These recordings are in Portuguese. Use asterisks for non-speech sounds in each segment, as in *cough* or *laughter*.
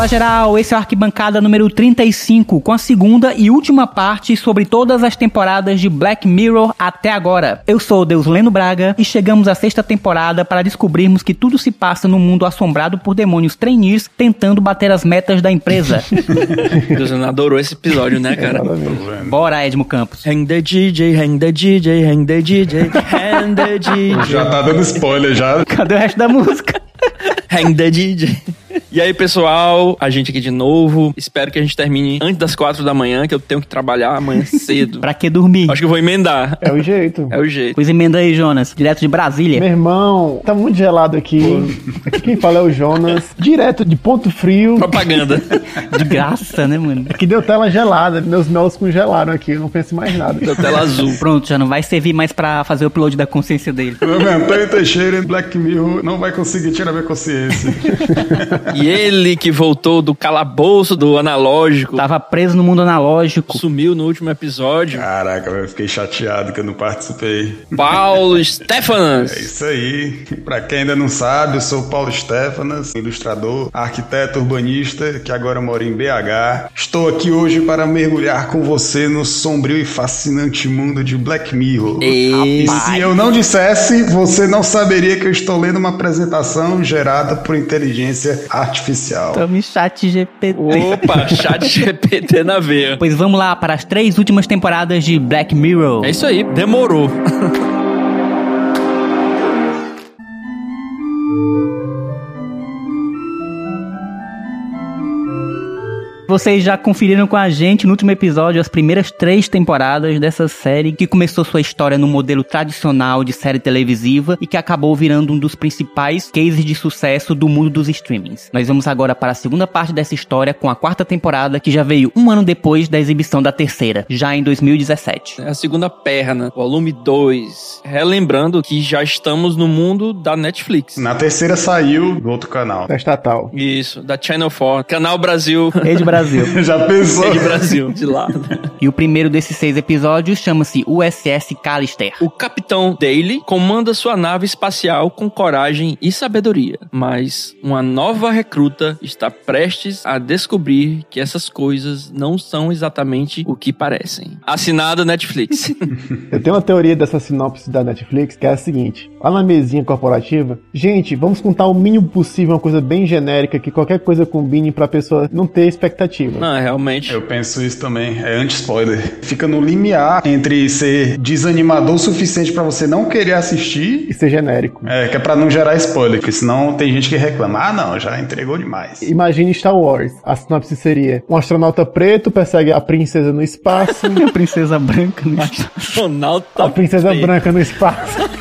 Fala geral, esse é o Arquibancada número 35, com a segunda e última parte sobre todas as temporadas de Black Mirror até agora. Eu sou o Deus Leno Braga e chegamos à sexta temporada para descobrirmos que tudo se passa num mundo assombrado por demônios trainees tentando bater as metas da empresa. *laughs* Deus Leno adorou esse episódio, né, cara? Bora, Edmo Campos. Hang the DJ, hang the DJ, hang the DJ, hang the DJ. *laughs* Já tá dando spoiler já. Cadê o resto da música? Hang the DJ. E aí, pessoal, a gente aqui de novo. Espero que a gente termine antes das quatro da manhã, que eu tenho que trabalhar amanhã *laughs* cedo. pra que dormir? Acho que eu vou emendar. É o jeito. É o jeito. Pois emenda aí, Jonas, direto de Brasília. Meu irmão, tá muito gelado aqui. Aqui quem fala é o Jonas. Direto de Ponto Frio. Propaganda. *laughs* De graça, né, mano? Aqui deu tela gelada. Meus melos congelaram aqui. Eu não penso em mais nada. Da tela azul. Pronto, já não vai servir mais pra fazer o upload da consciência dele. Meu é Antônio Teixeira e Black Mirror não vai conseguir tirar minha consciência. *laughs* E ele que voltou do calabouço do analógico. Tava preso no mundo analógico. Sumiu no último episódio. Caraca, eu fiquei chateado que eu não participei. Paulo *laughs* Stefanas. É isso aí. Pra quem ainda não sabe, eu sou o Paulo Stefanas, ilustrador, arquiteto urbanista, que agora mora em BH. Estou aqui hoje para mergulhar com você no sombrio e fascinante mundo de Black Mirror. E... E se eu não dissesse, você não saberia que eu estou lendo uma apresentação gerada por inteligência artificial. Tome chat GPT. Opa, chat GPT na veia. Pois vamos lá para as três últimas temporadas de Black Mirror. É isso aí, demorou. *laughs* Vocês já conferiram com a gente no último episódio as primeiras três temporadas dessa série que começou sua história no modelo tradicional de série televisiva e que acabou virando um dos principais cases de sucesso do mundo dos streamings. Nós vamos agora para a segunda parte dessa história com a quarta temporada que já veio um ano depois da exibição da terceira, já em 2017. É a segunda perna, volume 2. Relembrando que já estamos no mundo da Netflix. Na terceira saiu do outro canal. Da estatal. Isso, da Channel 4, Canal Brasil. Rede Brasil. *laughs* Já pensou? de Brasil, de lá. E o primeiro desses seis episódios chama-se USS Callister. O capitão Daly comanda sua nave espacial com coragem e sabedoria, mas uma nova recruta está prestes a descobrir que essas coisas não são exatamente o que parecem. Assinado Netflix. *laughs* Eu tenho uma teoria dessa sinopse da Netflix que é a seguinte: lá na mesinha corporativa, gente, vamos contar o mínimo possível, uma coisa bem genérica, que qualquer coisa combine pra pessoa não ter expectativa. não, realmente. Eu penso isso também, é anti-spoiler. Fica no limiar entre ser desanimador o suficiente pra você não querer assistir, E ser genérico. é, que é pra não gerar spoiler, porque senão tem gente que reclama, ah não, já entregou demais. Imagine Star Wars. A sinopse seria: um astronauta preto persegue a princesa no espaço. *laughs* A princesa branca, né? Astronauta a princesa preto. branca no espaço. *laughs*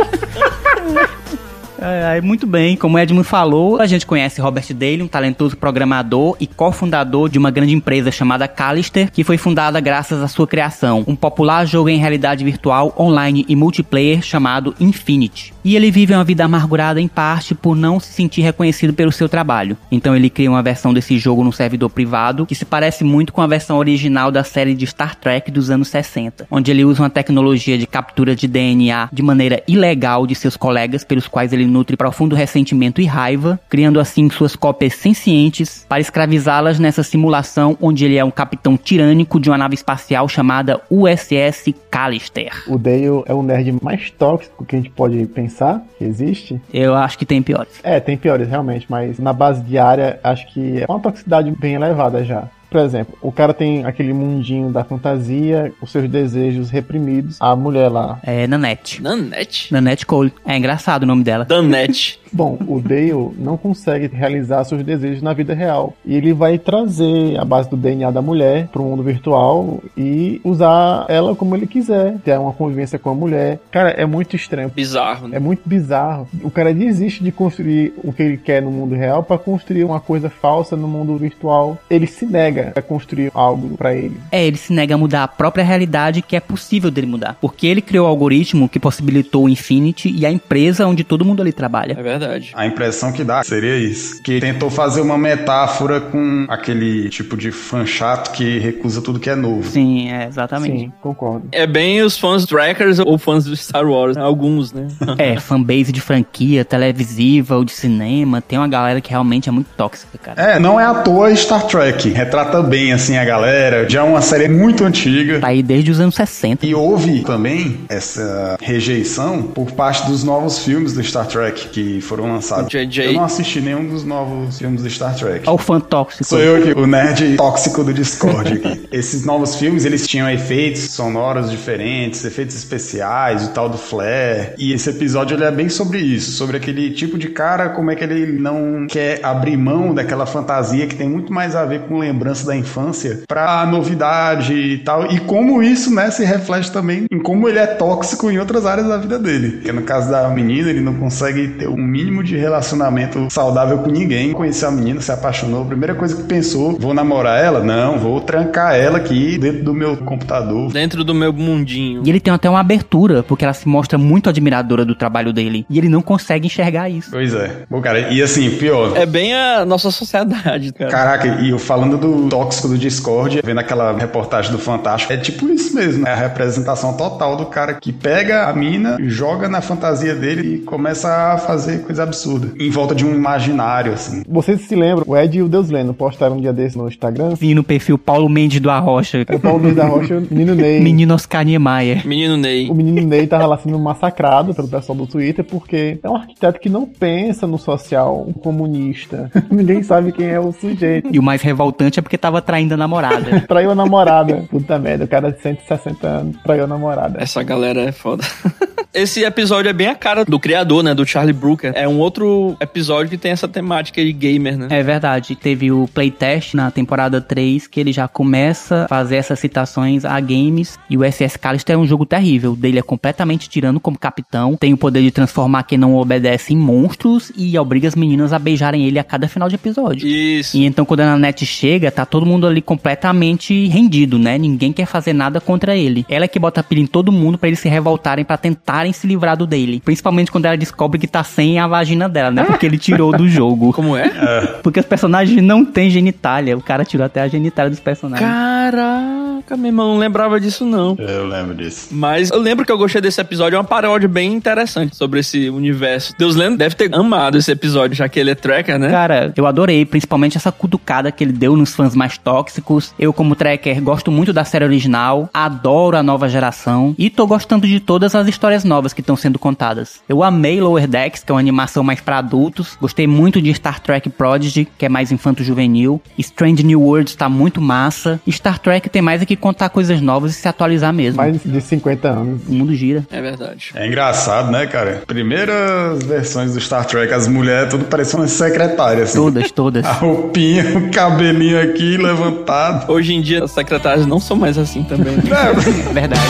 É, muito bem, como Edmund falou, a gente conhece Robert Daly, um talentoso programador e cofundador de uma grande empresa chamada Callister, que foi fundada graças à sua criação, um popular jogo em realidade virtual, online e multiplayer chamado Infinity. E ele vive uma vida amargurada em parte por não se sentir reconhecido pelo seu trabalho. Então ele cria uma versão desse jogo no servidor privado que se parece muito com a versão original da série de Star Trek dos anos 60, onde ele usa uma tecnologia de captura de DNA de maneira ilegal de seus colegas, pelos quais ele nutre profundo ressentimento e raiva, criando assim suas cópias sencientes para escravizá-las nessa simulação onde ele é um capitão tirânico de uma nave espacial chamada USS Callister. O Dale é o nerd mais tóxico que a gente pode pensar que existe. Eu acho que tem piores. É, tem piores realmente, mas na base diária acho que é uma toxicidade bem elevada já. Por exemplo, o cara tem aquele mundinho da fantasia, os seus desejos reprimidos. A mulher lá. É Nanette. Nanette? Nanette Cole. É engraçado o nome dela. Danette. *laughs* Bom, o Dale não consegue realizar seus desejos na vida real. E ele vai trazer a base do DNA da mulher para o mundo virtual e usar ela como ele quiser. Ter uma convivência com a mulher. Cara, é muito estranho. Bizarro, né? É muito bizarro. O cara desiste de construir o que ele quer no mundo real para construir uma coisa falsa no mundo virtual. Ele se nega a construir algo para ele. É, ele se nega a mudar a própria realidade que é possível dele mudar. Porque ele criou o algoritmo que possibilitou o Infinity e a empresa onde todo mundo ali trabalha. É verdade. verdade. A impressão que dá seria isso. Que tentou fazer uma metáfora com aquele tipo de fã chato que recusa tudo que é novo. Sim, é, exatamente. Sim, concordo. É bem os fãs trackers ou fãs do Star Wars, né? alguns, né? *laughs* É, fanbase de franquia, televisiva ou de cinema, tem uma galera que realmente é muito tóxica, cara. É, não é à toa Star Trek. Retrata bem, assim, a galera. Já é uma série muito antiga. Tá aí desde os anos 60. E houve também essa rejeição por parte dos novos filmes do Star Trek que foram lançados. JJ. Eu não assisti nenhum dos novos filmes do Star Trek. Olha o fã tóxico. Sou eu aqui, o nerd tóxico do Discord aqui. *laughs* Esses novos filmes, eles tinham efeitos sonoros diferentes, efeitos especiais, o tal do flare. E esse episódio ele é bem sobre isso, sobre aquele tipo de cara, como é que ele não quer abrir mão daquela fantasia que tem muito mais a ver com lembrança da infância pra novidade e tal. E como isso, né, se reflete também em como ele é tóxico em outras áreas da vida dele. Porque no caso da menina, ele não consegue ter um mínimo de relacionamento saudável com ninguém. Conheceu a menina, se apaixonou, a primeira coisa que pensou, vou namorar ela? Não, vou trancar ela aqui dentro do meu computador. Dentro do meu mundinho. E ele tem até uma abertura, porque ela se mostra muito admiradora do trabalho dele. E ele não consegue enxergar isso. Pois é. Bom, cara, e assim, pior. É bem a nossa sociedade, cara. Caraca, e eu falando do tóxico do Discord, vendo aquela reportagem do Fantástico, é tipo isso mesmo, né? A representação total do cara que pega a mina, joga na fantasia dele e começa a fazer coisa absurda. Em volta de um imaginário, assim. Vocês se lembram, o Ed e o Deus Leno postaram um dia desse no Instagram. Sim, no perfil Paulo Mendes do Arrocha. Era o Paulo Mendes da Rocha e *laughs* o menino Ney. Menino Oscar Niemeyer. Menino Ney. O menino Ney tava lá sendo massacrado pelo pessoal do Twitter porque é um arquiteto que não pensa no social, um comunista. *laughs* Ninguém sabe quem é o sujeito. E o mais revoltante é porque tava traindo a namorada. *laughs* Traiu a namorada. Puta merda, o cara de 160 anos traiu a namorada. Essa galera é foda. *laughs* Esse episódio é bem a cara do criador, né? Do Charlie Brooker. É um outro episódio que tem essa temática de gamer, né? É verdade. Teve o playtest na temporada 3 que ele já começa a fazer essas citações a games. E o SS Callister é um jogo terrível. O dele é completamente tirando como capitão. Tem o poder de transformar quem não obedece em monstros e obriga as meninas a beijarem ele a cada final de episódio. Isso. E então quando a Nanette chega, tá todo mundo ali completamente rendido, né? Ninguém quer fazer nada contra ele. Ela é que bota pilha em todo mundo pra eles se revoltarem, pra tentarem se livrar do dele. Principalmente quando ela descobre que tá sem a vagina dela, né? Porque ele tirou do jogo. *laughs* Como é? *laughs* Porque os personagens não têm genitália. O cara tirou até a genitália dos personagens. Caraca, meu irmão, não lembrava disso não. Eu lembro disso. Mas eu lembro que eu gostei desse episódio, é uma paródia bem interessante sobre esse universo. Deus Lendo deve ter amado esse episódio, já que ele é tracker, né? Cara, eu adorei, principalmente essa cutucada que ele deu nos fãs mais tóxicos. Eu, como tracker, gosto muito da série original, adoro a nova geração e tô gostando de todas as histórias novas que estão sendo contadas. Eu amei Lower Decks, que é uma animação mais pra adultos. Gostei muito de Star Trek Prodigy, que é mais infanto-juvenil. Strange New Worlds tá muito massa. Star Trek tem mais é que contar coisas novas e se atualizar mesmo. Mais de 50 anos. O mundo gira. É verdade. É engraçado, né, cara? Primeiras versões do Star Trek, as mulheres tudo parecendo secretárias. Assim. Todas, todas. *laughs* A roupinha, o cabelinho aqui levantado. Hoje em dia, as secretárias não são mais assim também. né? É, *laughs* Verdade.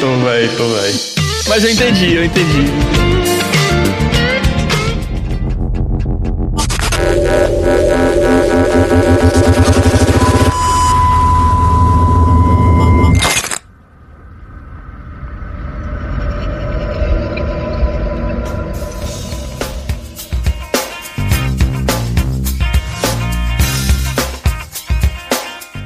tô velho, tô velho. Mas eu entendi, eu entendi.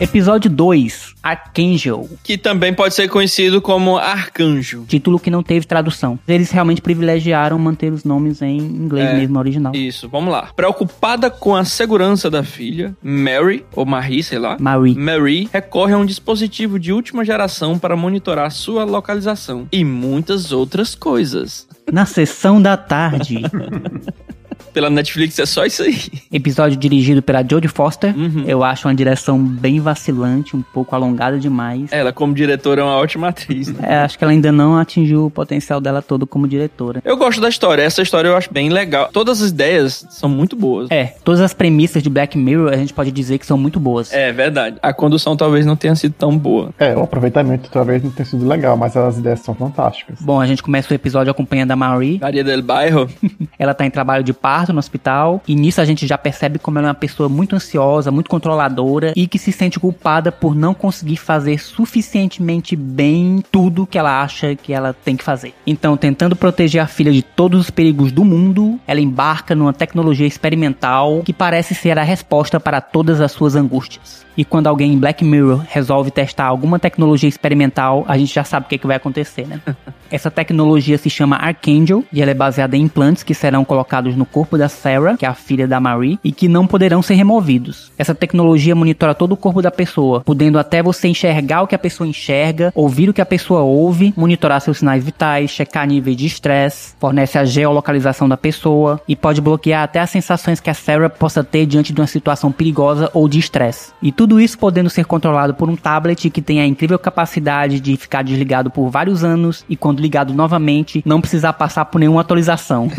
Episódio 2, Archangel. Que também pode ser conhecido como Arcanjo. Título que não teve tradução. Eles realmente privilegiaram manter os nomes em inglês É. mesmo, no original. Isso, vamos lá. Preocupada com a segurança da filha, Mary, ou Marie, sei lá. Marie. Mary recorre a um dispositivo de última geração para monitorar sua localização e muitas outras coisas. Na sessão da tarde. *laughs* Pela Netflix é só isso aí. *laughs* Episódio dirigido pela Jodie Foster. Uhum. Eu acho uma direção bem vacilante, um pouco alongada demais. Ela, como diretora, é uma ótima atriz. né? É, acho que ela ainda não atingiu o potencial dela todo como diretora. Eu gosto da história. Essa história eu acho bem legal. Todas as ideias são muito boas. É, todas as premissas de Black Mirror a gente pode dizer que são muito boas. É verdade. A condução talvez não tenha sido tão boa. É, o aproveitamento talvez não tenha sido legal, mas as ideias são fantásticas. Bom, a gente começa o episódio acompanhando a Marie. Maria del Bairro. *laughs* ela tá em trabalho de parto no hospital, e nisso a gente já percebe como ela é uma pessoa muito ansiosa, muito controladora e que se sente culpada por não conseguir fazer suficientemente bem tudo que ela acha que ela tem que fazer. Então, tentando proteger a filha de todos os perigos do mundo, ela embarca numa tecnologia experimental que parece ser a resposta para todas as suas angústias. E quando alguém em Black Mirror resolve testar alguma tecnologia experimental, a gente já sabe o que, é que vai acontecer, né? *laughs* Essa tecnologia se chama Archangel e ela é baseada em implantes que serão colocados no corpo da Sarah, que é a filha da Marie, e que não poderão ser removidos. Essa tecnologia monitora todo o corpo da pessoa, podendo até você enxergar o que a pessoa enxerga, ouvir o que a pessoa ouve, monitorar seus sinais vitais, checar níveis de estresse, fornece a geolocalização da pessoa e pode bloquear até as sensações que a Sarah possa ter diante de uma situação perigosa ou de estresse. E tudo isso podendo ser controlado por um tablet que tem a incrível capacidade de ficar desligado por vários anos e quando ligado novamente não precisar passar por nenhuma atualização. *laughs*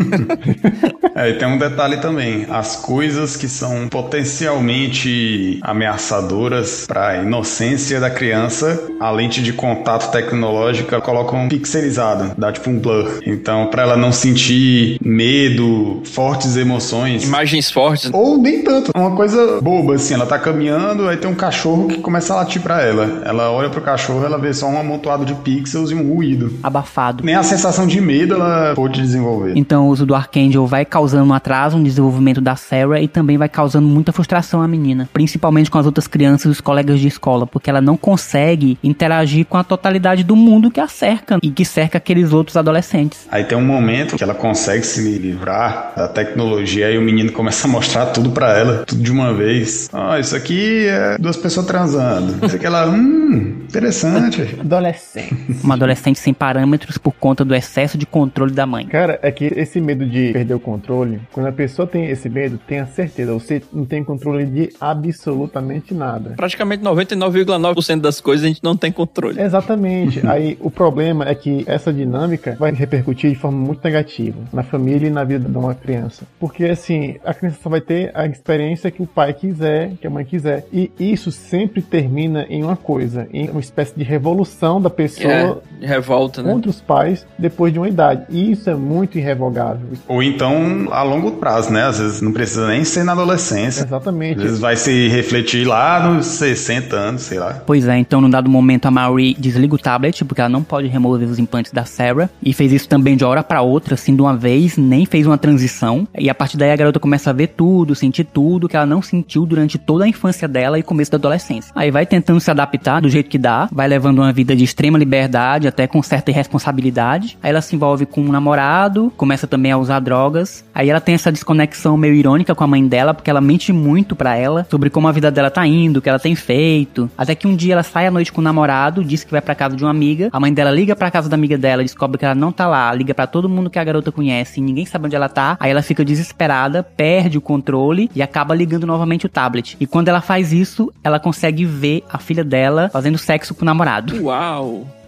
*laughs* é, tem um detalhe também, as coisas que são potencialmente ameaçadoras para a inocência da criança, a lente de contato tecnológica colocam pixelizado, dá tipo um blur. Então, para ela não sentir medo, fortes emoções, imagens fortes ou nem tanto, uma coisa boba assim, ela tá caminhando, aí tem um cachorro que começa a latir para ela. Ela olha pro cachorro, ela vê só um amontoado de pixels e um ruído. Abafado. Nem a sensação de medo ela pôde desenvolver. Então o uso do Archangel vai causando um atraso no desenvolvimento da Sarah e também vai causando muita frustração à menina. Principalmente com as outras crianças e os colegas de escola, porque ela não consegue interagir com a totalidade do mundo que a cerca e que cerca aqueles outros adolescentes. Aí tem um momento que ela consegue se livrar da tecnologia e o menino começa a mostrar tudo para ela, tudo de uma vez. Ah, isso aqui é duas pessoas transando. Isso aqui ela, hum, interessante. Adolescente. Uma adolescente sem parâmetros por conta do excesso de controle da mãe. Cara, é que esse medo de perder o controle, quando a pessoa tem esse medo, tenha certeza, você não tem controle de absolutamente nada. Praticamente 99,9% das coisas a gente não tem controle. Exatamente. *laughs* Aí o problema é que essa dinâmica vai repercutir de forma muito negativa na família e na vida de uma criança. Porque assim, a criança só vai ter a experiência que o pai quiser, que a mãe quiser. E isso sempre termina em uma coisa, em uma espécie de revolução da pessoa é, revolta, né? contra os pais depois de uma idade. E isso é muito irrevogável. Ou então a longo prazo, né? Às vezes não precisa nem ser na adolescência. Exatamente. Às vezes vai se refletir lá nos 60 anos, sei lá. Pois é, então num dado momento a Marie desliga o tablet, porque ela não pode remover os implantes da Sarah, e fez isso também de hora para outra, assim, de uma vez, nem fez uma transição. E a partir daí a garota começa a ver tudo, sentir tudo que ela não sentiu durante toda a infância dela e começo da adolescência. Aí vai tentando se adaptar do jeito que dá, vai levando uma vida de extrema liberdade, até com certa irresponsabilidade. Aí ela se envolve com um namorado, começa também a usar drogas. Aí ela tem essa desconexão meio irônica com a mãe dela, porque ela mente muito para ela sobre como a vida dela tá indo, o que ela tem feito. Até que um dia ela sai à noite com o namorado, diz que vai para casa de uma amiga. A mãe dela liga para casa da amiga dela, descobre que ela não tá lá, liga para todo mundo que a garota conhece, e ninguém sabe onde ela tá. Aí ela fica desesperada, perde o controle e acaba ligando novamente o tablet. E quando ela faz isso, ela consegue ver a filha dela fazendo sexo com o namorado. Uau!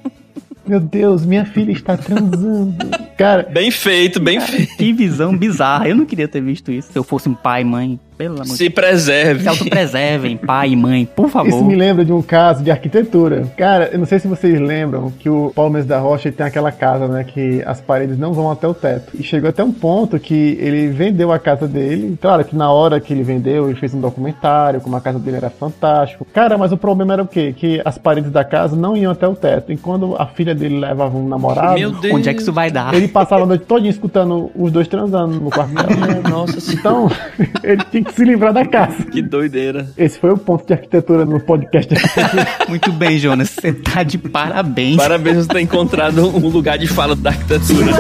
Meu Deus, minha filha está transando. Cara. Bem feito, bem cara, feito. Que visão bizarra. Eu não queria ter visto isso. Se eu fosse um pai, mãe, pelo amor Se preserve. Se autopreservem, pai e mãe, por favor. Isso me lembra de um caso de arquitetura. Cara, eu não sei se vocês lembram que o Paulo Mendes da Rocha tem aquela casa, né? Que as paredes não vão até o teto. E chegou até um ponto que ele vendeu a casa dele. Claro que na hora que ele vendeu, ele fez um documentário, como a casa dele era fantástico. Cara, mas o problema era o quê? Que as paredes da casa não iam até o teto. E quando a filha dele levava um namorado. Meu Deus. Onde é que isso vai dar? Ele passava a noite toda escutando os dois transando no quarto dela. *laughs* Nossa Então, *laughs* ele tinha que *laughs* se livrar da casa. Que doideira. Esse foi o ponto de arquitetura no podcast. *laughs* Muito bem, Jonas. Você tá de parabéns. Parabéns por ter encontrado um lugar de fala da arquitetura.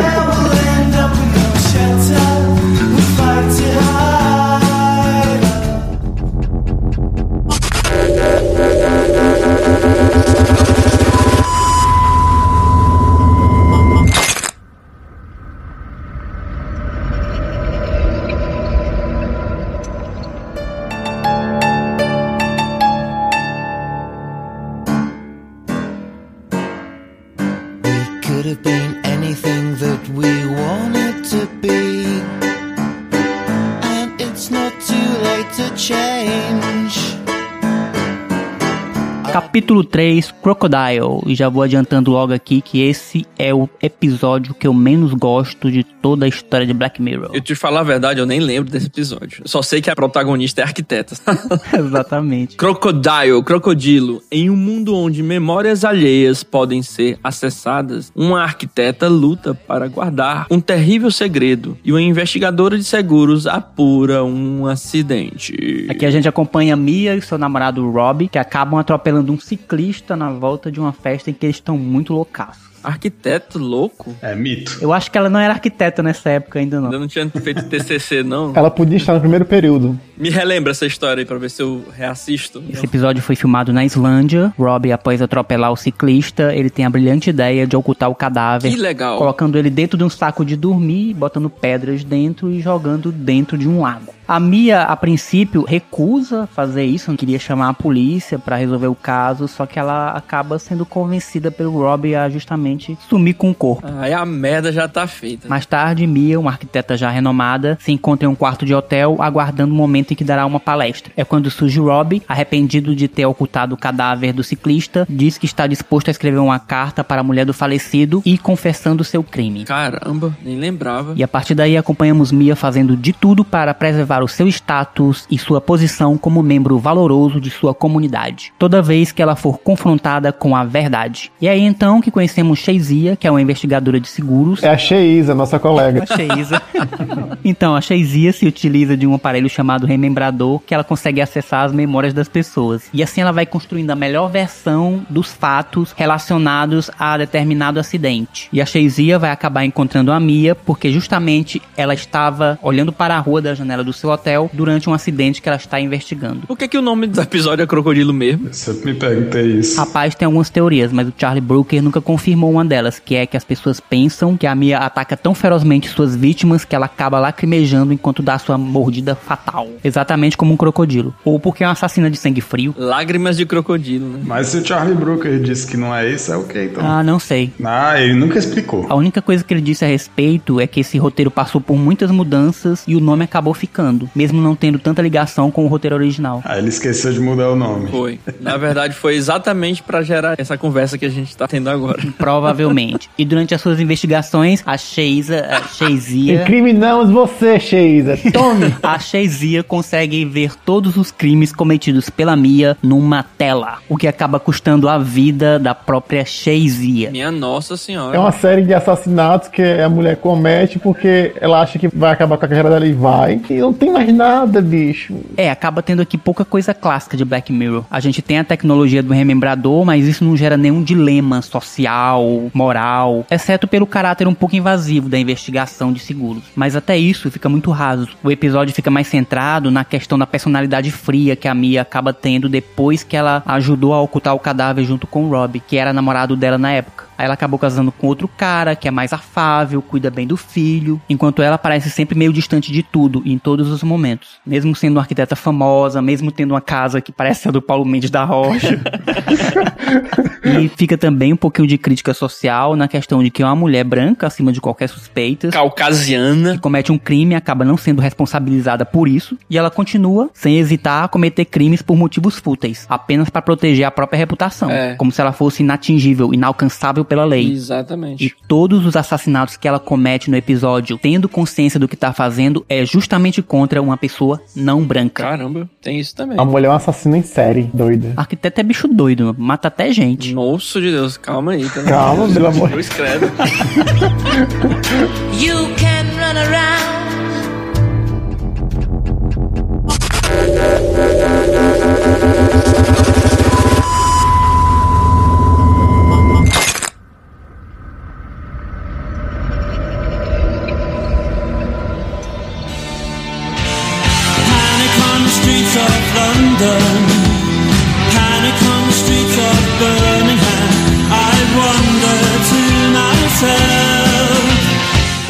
Capítulo 3, Crocodile. E já vou adiantando logo aqui que esse é o episódio que eu menos gosto de toda a história de Black Mirror. Eu te falar a verdade, eu nem lembro desse episódio. Eu só sei que a protagonista é arquiteta. *laughs* *laughs* Exatamente. Crocodile, crocodilo. Em um mundo onde memórias alheias podem ser acessadas, uma arquiteta luta para guardar um terrível segredo e uma investigadora de seguros apura um acidente. Aqui a gente acompanha Mia e seu namorado Rob, que acabam atropelando um ciclista na volta de uma festa em que eles estão muito loucaços. Arquiteto louco? É mito. Eu acho que ela não era arquiteta nessa época ainda não. Ainda não tinha feito TCC, não? Ela podia estar no primeiro período. Me relembra essa história aí pra ver se eu reassisto. Esse episódio foi filmado na Islândia. Rob, após atropelar o ciclista, ele tem a brilhante ideia de ocultar o cadáver. Que legal. Colocando ele dentro de um saco de dormir, botando pedras dentro e jogando dentro de um lago. A Mia, a princípio, recusa fazer isso, não queria chamar a polícia para resolver o caso, só que ela acaba sendo convencida pelo Rob a justamente sumir com o corpo. Aí a merda já tá feita. Mais tarde, Mia, uma arquiteta já renomada, se encontra em um quarto de hotel, aguardando o momento em que dará uma palestra. É quando surge Rob, arrependido de ter ocultado o cadáver do ciclista, diz que está disposto a escrever uma carta para a mulher do falecido e confessando seu crime. Caramba, nem lembrava. E a partir daí acompanhamos Mia fazendo de tudo para preservar o seu status e sua posição como membro valoroso de sua comunidade, toda vez que ela for confrontada com a verdade. E é aí então que conhecemos Sheizia, que é uma investigadora de seguros. É a Sheisa, nossa colega. A Sheisa. *laughs* então, a Sheizia se utiliza de um aparelho chamado remembrador que ela consegue acessar as memórias das pessoas. E assim ela vai construindo a melhor versão dos fatos relacionados a determinado acidente. E a Sheizia vai acabar encontrando a Mia porque justamente ela estava olhando para a rua da janela do seu hotel durante um acidente que ela está investigando. Por que, que o nome do episódio é Crocodilo mesmo? Eu sempre me perguntei isso. Rapaz, tem algumas teorias, mas o Charlie Brooker nunca confirmou uma delas, que é que as pessoas pensam que a Mia ataca tão ferozmente suas vítimas que ela acaba lacrimejando enquanto dá sua mordida fatal. Exatamente como um crocodilo. Ou porque é uma assassina de sangue frio. Lágrimas de crocodilo, né? Mas se o Charlie Brooker disse que não é isso, é o que então? Ah, não sei. Ah, ele nunca explicou. A única coisa que ele disse a respeito é que esse roteiro passou por muitas mudanças e o nome acabou ficando, mesmo não tendo tanta ligação com o roteiro original. Ah, ele esqueceu de mudar o nome. Foi. Na verdade, foi exatamente pra gerar essa conversa que a gente tá tendo agora. *laughs* Provavelmente. E durante as suas investigações, a Sheisa, a Sheizia, Incriminamos você, Sheisa. Tome! *laughs* a Sheizia consegue ver todos os crimes cometidos pela Mia numa tela, o que acaba custando a vida da própria Sheizia. Minha nossa senhora. É uma série de assassinatos que a mulher comete porque ela acha que vai acabar com a carreira dela e vai. E não tem mais nada, bicho. É, acaba tendo aqui pouca coisa clássica de Black Mirror. A gente tem a tecnologia do remembrador, mas isso não gera nenhum dilema social, moral, exceto pelo caráter um pouco invasivo da investigação de seguros. Mas até isso fica muito raso. O episódio fica mais centrado na questão da personalidade fria que a Mia acaba tendo depois que ela ajudou a ocultar o cadáver junto com o Rob, que era namorado dela na época. Aí ela acabou casando com outro cara que é mais afável, cuida bem do filho, enquanto ela parece sempre meio distante de tudo em todos os momentos. Mesmo sendo uma arquiteta famosa, mesmo tendo uma casa que parece a do Paulo Mendes da Rocha. *laughs* e fica também um pouquinho de crítica social na questão de que é uma mulher branca, acima de qualquer suspeita, Caucasiana. que comete um crime e acaba não sendo responsabilizada por isso, e ela continua sem hesitar a cometer crimes por motivos fúteis, apenas para proteger a própria reputação, É. como se ela fosse inatingível, inalcançável pela lei. Exatamente. E todos os assassinatos que ela comete no episódio, tendo consciência do que tá fazendo, é justamente contra uma pessoa não branca. Caramba, tem isso também. A mulher é uma assassina em série, doida. Arquiteto é bicho doido, mata até gente. Nossa de Deus, calma aí. Tá Calma, pelo amor de Deus, credo. *laughs* You can run around.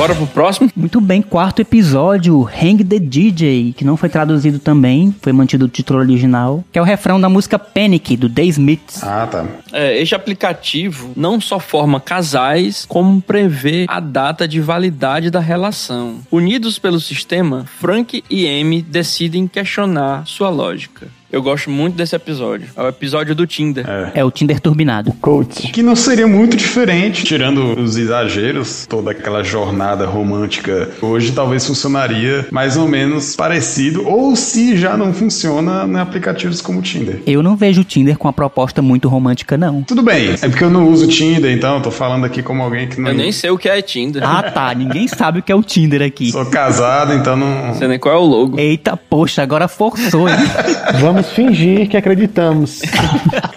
Bora pro próximo? Muito bem, quarto episódio, Hang the DJ, que não foi traduzido também, foi mantido o título original, que é o refrão da música Panic, do The Smiths. Ah, tá. É, este aplicativo não só forma casais, como prevê a data de validade da relação. Unidos pelo sistema, Frank e Amy decidem questionar sua lógica. Eu gosto muito desse episódio. É o episódio do Tinder. É o Tinder turbinado. Coach. Que não seria muito diferente, tirando os exageros, toda aquela jornada romântica. Hoje talvez funcionaria mais ou menos parecido, ou se já não funciona em aplicativos como o Tinder. Eu não vejo o Tinder com uma proposta muito romântica, não. Tudo bem, é porque eu não uso Tinder, então eu tô falando aqui como alguém que não. Eu nem sei o que é Tinder. Ah, tá. Ninguém sabe o que é o Tinder aqui. Sou casado, então não. Não sei nem qual é o logo. Eita, poxa, agora forçou, hein? *laughs* Vamos fingir que acreditamos.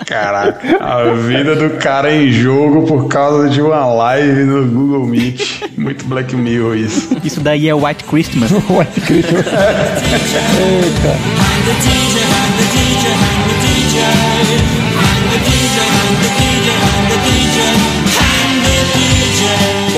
Caraca, a vida do cara em jogo por causa de uma live no Google Meet. Muito Black Mirror isso. Isso daí é White Christmas. *laughs* White Christmas. Eita.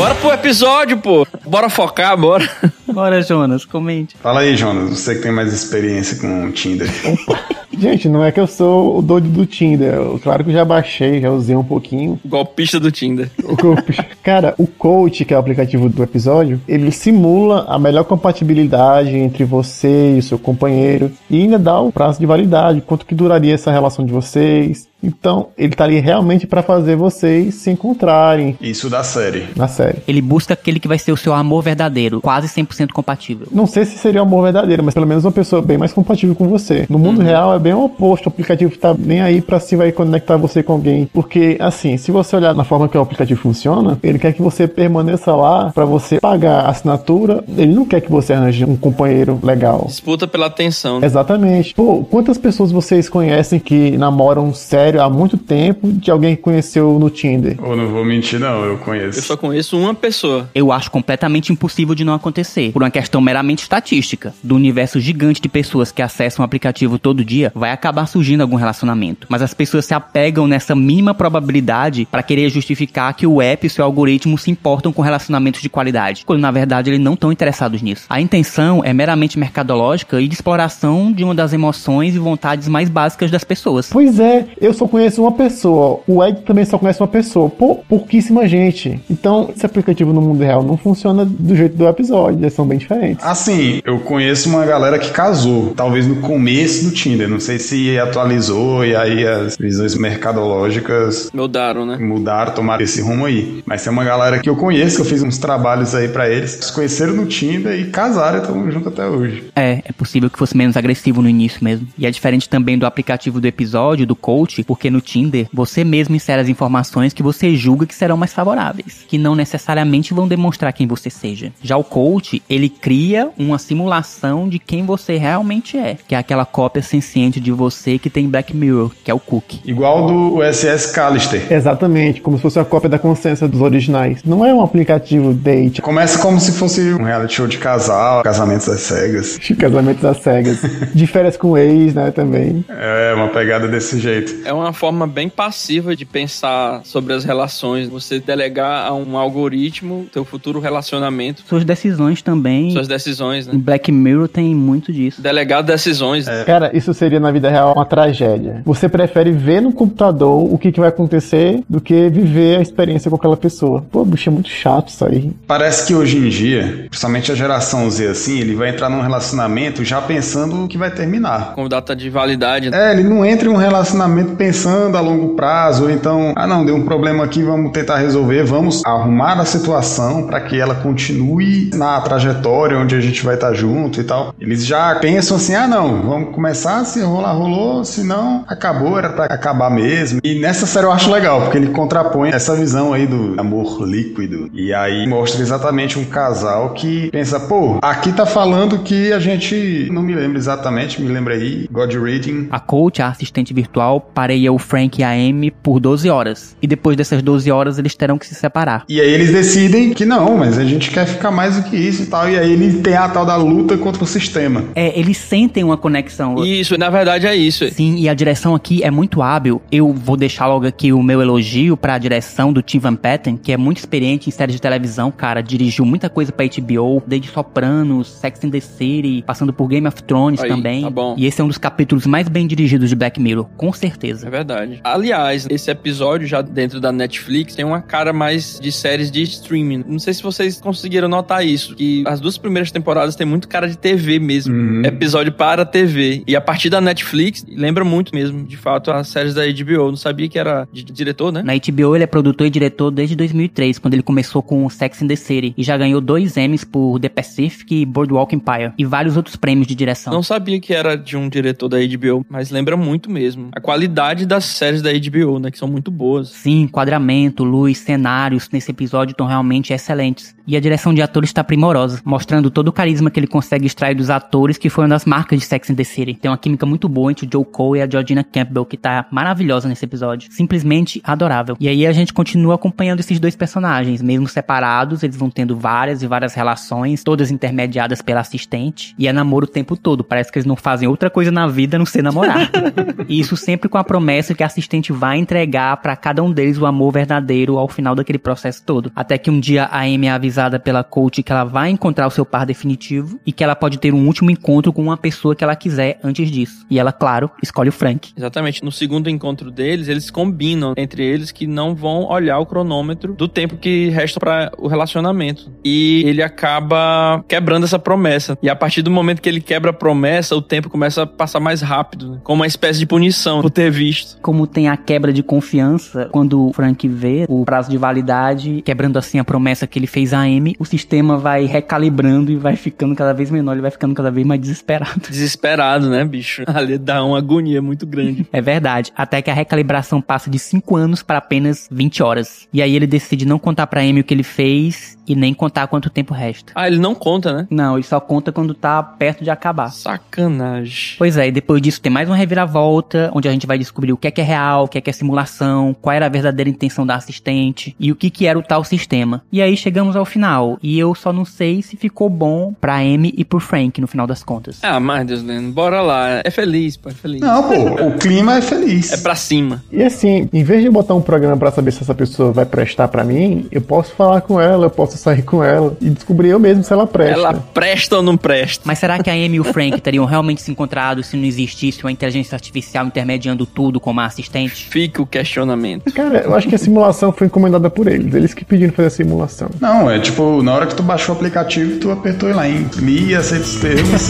Bora pro episódio, pô. Bora focar, bora. Bora, Jonas, comente. Fala aí, Jonas, você que tem mais experiência com o Tinder. *laughs* Gente, não é que eu sou o doido do Tinder. Eu- Claro que eu já baixei, já usei um pouquinho. Golpista do Tinder. O eu- *laughs* Cara, o Coach, que é o aplicativo do episódio, ele simula a melhor compatibilidade entre você e o seu companheiro e ainda dá o prazo de validade, quanto que duraria essa relação de vocês. Então, ele tá ali realmente para fazer vocês se encontrarem Isso da série. na série. Ele busca aquele que vai ser o seu amor verdadeiro, quase 100% compatível. Não sei se seria um amor verdadeiro, mas pelo menos uma pessoa bem mais compatível com você. No mundo real é bem o oposto. O aplicativo tá nem aí pra se vai conectar você com alguém. Porque, assim, se você olhar na forma que o aplicativo funciona, ele quer que você permaneça lá pra você pagar a assinatura. Ele não quer que você arranje um companheiro legal. Disputa pela atenção. Exatamente. Pô, quantas pessoas vocês conhecem que namoram sério há muito tempo de alguém que conheceu no Tinder? Ou não vou mentir, não, eu Eu conheço. só conheço uma pessoa. Eu acho completamente impossível de não acontecer. Por uma questão meramente estatística. Do universo gigante de pessoas que acessam o aplicativo todo dia, vai acabar surgindo algum relacionamento. Mas as pessoas se apegam nessa mínima probabilidade para querer justificar que o app e seu algoritmo se importam com relacionamentos de qualidade. Quando na verdade eles não estão interessados nisso. A intenção é meramente mercadológica e de exploração de uma das emoções e vontades mais básicas das pessoas. Pois é, eu só conheço uma pessoa. O Ed também só conhece uma pessoa. Pô, pouquíssima gente. Então, esse aplicativo no mundo real não funciona do jeito do episódio. Eles são bem diferentes. Assim, eu conheço uma galera que casou, talvez no começo do Tinder. Não sei se atualizou e aí as visões mercadológicas Mudaram, né? mudaram, tomaram esse rumo aí. Mas tem uma galera que eu conheço, que eu fiz uns trabalhos aí pra eles, se conheceram no Tinder e casaram e estão juntos até hoje. É, é possível que fosse menos agressivo no início mesmo. E é diferente também do aplicativo do episódio, do coach, porque no Tinder você mesmo insere as informações que você julga que serão mais favoráveis, que não necessariamente vão demonstrar quem você seja. Já o coach, ele cria uma simulação de quem você realmente é, que é aquela cópia senciente de você que tem Black Mirror, que é o cookie. Igual do USS Callister. Exatamente, como se fosse uma cópia da consciência dos originais. Não é um aplicativo date, Começa como se fosse um reality show de casal, casamentos às cegas. *laughs* casamentos às cegas. De férias com ex, né, também. É, uma pegada desse jeito. É uma forma bem passiva de pensar sobre as relações. Você delegar a um algoritmo teu futuro relacionamento, Suas decisões também. suas decisões, Em né? Black Mirror tem muito disso. Delegar decisões. Cara, isso seria na vida real uma tragédia. Você prefere ver no computador o que, que vai acontecer do que viver a experiência com aquela pessoa. Pô, bicho, é muito chato isso aí. Parece que hoje em dia, principalmente a geração Z assim, ele vai entrar num relacionamento já pensando que vai terminar. Com data de validade. né? É, ele não entra em um relacionamento pensando a longo prazo, ou então, ah não, deu um problema aqui, vamos tentar resolver, vamos arrumar a situação para que ela continue na trajetória onde a gente vai estar junto e tal. Eles já pensam assim, ah não, vamos começar, se rolar, rolou, se não, acabou, era para acabar mesmo. E nessa série eu acho legal, porque ele contrapõe essa visão aí do amor líquido. E aí mostra exatamente um casal que pensa, pô, aqui tá falando que a gente, não me lembro exatamente, me lembra aí, God Reading, A coach, a assistente virtual, pareia o Frank e a Amy por 12 horas. E depois dessas 12 horas eles terão que se separar. E aí eles decidem que não, mas a gente quer ficar mais do que isso e tal. E aí ele tem a tal da luta contra o sistema. É, eles sentem uma conexão. Isso, na verdade é isso. Sim, e a direção aqui é muito hábil. Eu vou deixar logo aqui o meu elogio para a direção do Tim Van Patten, que é muito experiente em séries de televisão, cara. Dirigiu muita coisa pra HBO, desde Sopranos, Sex and the City, passando por Game of Thrones Aí, também. tá bom. E esse é um dos capítulos mais bem dirigidos de Black Mirror, com certeza. É verdade. Aliás, esse episódio já dentro da Netflix tem uma cara mais de séries de streaming. Não sei se vocês conseguiram notar isso, que as duas primeiras temporadas tem muito cara de TV mesmo. Uhum. Episódio para TV. E a partir da Netflix, lembra muito mesmo, de fato, as séries da HBO. Não sabia que era de diretor, né? Na HBO ele é produtor e diretor desde 2003, quando ele começou com Sex and the City, e já ganhou dois Emmys por The Pacific e Boardwalk Empire, e vários outros prêmios de direção. Não sabia que era de um diretor da HBO, mas lembra muito mesmo. A qualidade das séries da HBO, né? Que são muito boas. Sim, enquadramento, luz, cenários nesse episódio estão realmente excelentes. E a direção de atores está primorosa, mostrando todo o carisma que ele consegue extrair dos atores, que foi uma das marcas de Sex and the City. Tem uma química muito boa entre o Joe Cole e a Georgina Campbell, que tá maravilhosa nesse episódio. Simplesmente adorável. E aí a gente continua acompanhando esses dois personagens, mesmo separados, eles vão tendo várias e várias relações, todas intermediadas pela assistente. E é namoro o tempo todo. Parece que eles não fazem outra coisa na vida a não ser namorar. *laughs* e isso sempre com a promessa que a assistente vai entregar pra cada um deles o amor verdadeiro ao final daquele processo todo. Até que um dia a Amy é avisada pela coach que ela vai encontrar o seu par definitivo e que ela pode ter um último encontro com uma pessoa que ela quiser antes disso. E ela, claro, escolhe o Frank. Exatamente. No segundo encontro deles, eles combinam entre eles que não vão olhar o cronômetro do tempo que resta para o relacionamento. E ele acaba quebrando essa promessa. E a partir do momento que ele quebra a promessa, o tempo começa a passar mais rápido, né? como uma espécie de punição por ter visto. Como tem a quebra de confiança, quando o Frank vê o prazo de validade, quebrando assim a promessa que ele fez a Amy, o sistema vai recalibrando e vai ficando cada vez menor, ele vai ficando cada vez mais desesperado. *laughs* Desesperado, né, bicho? *laughs* Ali dá uma agonia muito grande. É verdade, até que a recalibração passa de 5 anos para apenas 20 horas. E aí ele decide não contar pra Amy o que ele fez e nem contar quanto tempo resta. Ah, ele não conta, né? Não, ele só conta quando tá perto de acabar. Sacanagem. Pois é, e depois disso tem mais uma reviravolta, onde a gente vai descobrir o que é que é real, o que é que é simulação, qual era a verdadeira intenção da assistente e o que que era o tal sistema. E aí chegamos ao final, e eu só não sei se ficou bom pra Amy e pro Frank no final das contas. Ah, mas Deus, Leno, bora lá. É feliz, pô, é feliz. Não, pô, o clima é feliz. É pra cima. E assim, em vez de botar um programa pra saber se essa pessoa vai prestar pra mim, eu posso falar com ela, eu posso sair com ela e descobrir eu mesmo se ela presta. Ela presta ou não presta? Mas será que a Amy e o Frank teriam realmente se encontrado se não existisse uma inteligência artificial intermediando tudo como a assistente? Fica o questionamento. Cara, eu acho que a simulação foi encomendada por eles. Eles que pediram fazer a simulação. Não, é tipo, na hora que tu baixou o aplicativo, tu apertou lá em li, aceita os termos.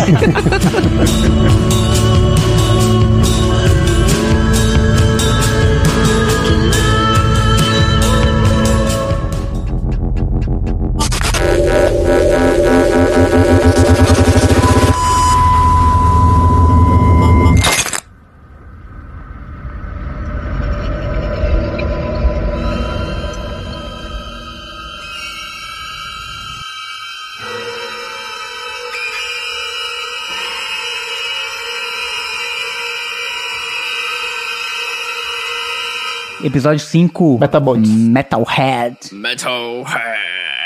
*laughs* Episódio 5. Metabots. Metalhead. Metalhead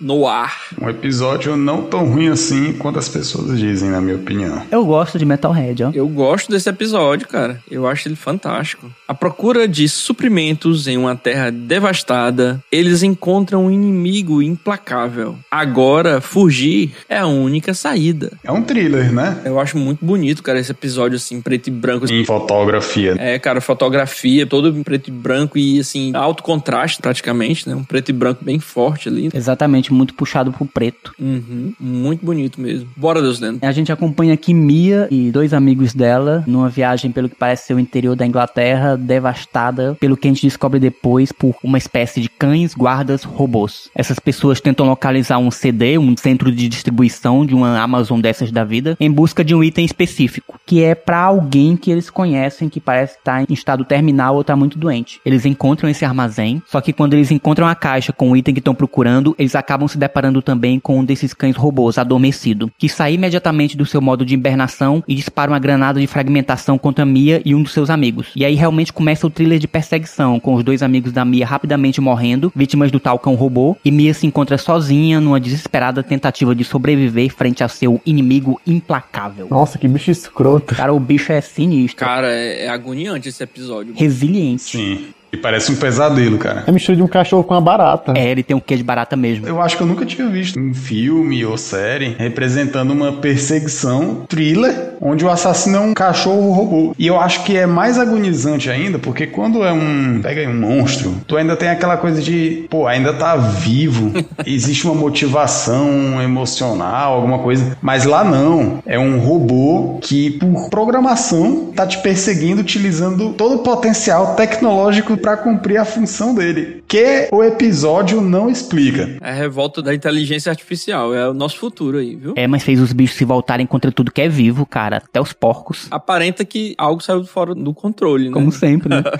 no ar. um episódio não tão ruim assim quanto as pessoas dizem, na minha opinião. Eu gosto de Metalhead, ó. Eu gosto desse episódio, cara. Eu acho ele fantástico. À procura de suprimentos em uma terra devastada, eles encontram um inimigo implacável. Agora, fugir é a única saída. É um thriller, né? Eu acho muito bonito, cara, esse episódio assim, preto e branco. Em fotografia. É, cara, fotografia, todo em preto e branco e assim, alto contraste praticamente, né? Um preto e branco bem forte ali. Exatamente, muito puxado pro preto. Uhum, muito bonito mesmo. Bora, Deus dentro. A gente acompanha aqui Mia e dois amigos dela numa viagem pelo que parece ser o interior da Inglaterra, devastada pelo que a gente descobre depois por uma espécie de cães guardas robôs. Essas pessoas tentam localizar um CD, um centro de distribuição de uma Amazon dessas da vida, em busca de um item específico, que é para alguém que eles conhecem que parece estar em estado terminal ou tá muito doente. Eles encontram esse armazém, só que quando eles encontram a caixa com o item que estão procurando, eles acabam se deparando também com um desses cães robôs adormecido, que sai imediatamente do seu modo de hibernação e dispara uma granada de fragmentação contra Mia e um dos seus amigos. E aí realmente começa o thriller de perseguição, com os dois amigos da Mia rapidamente morrendo, vítimas do tal cão robô, e Mia se encontra sozinha numa desesperada tentativa de sobreviver frente a seu inimigo implacável. Nossa, que bicho escroto. Cara, o bicho é sinistro, Cara, é, é agoniante esse episódio. resiliente. Sim. E parece um pesadelo, cara. É a mistura de um cachorro com uma barata. É, ele tem um quê de barata mesmo. Eu acho que eu nunca tinha visto um filme ou série representando uma perseguição thriller onde o assassino é um cachorro robô. E eu acho que é mais agonizante ainda, porque quando é um. Pega aí um monstro, tu ainda tem aquela coisa de, pô, ainda tá vivo. *laughs* Existe uma motivação emocional, alguma coisa. Mas lá não. É um robô que, por programação, tá te perseguindo utilizando todo o potencial tecnológico para cumprir a função dele. Que o episódio não explica. É a revolta da inteligência artificial. É o nosso futuro aí, viu? É, mas fez os bichos se voltarem contra tudo que é vivo, cara. Até os porcos. Aparenta que algo saiu fora do controle, né? Como sempre, né? *laughs*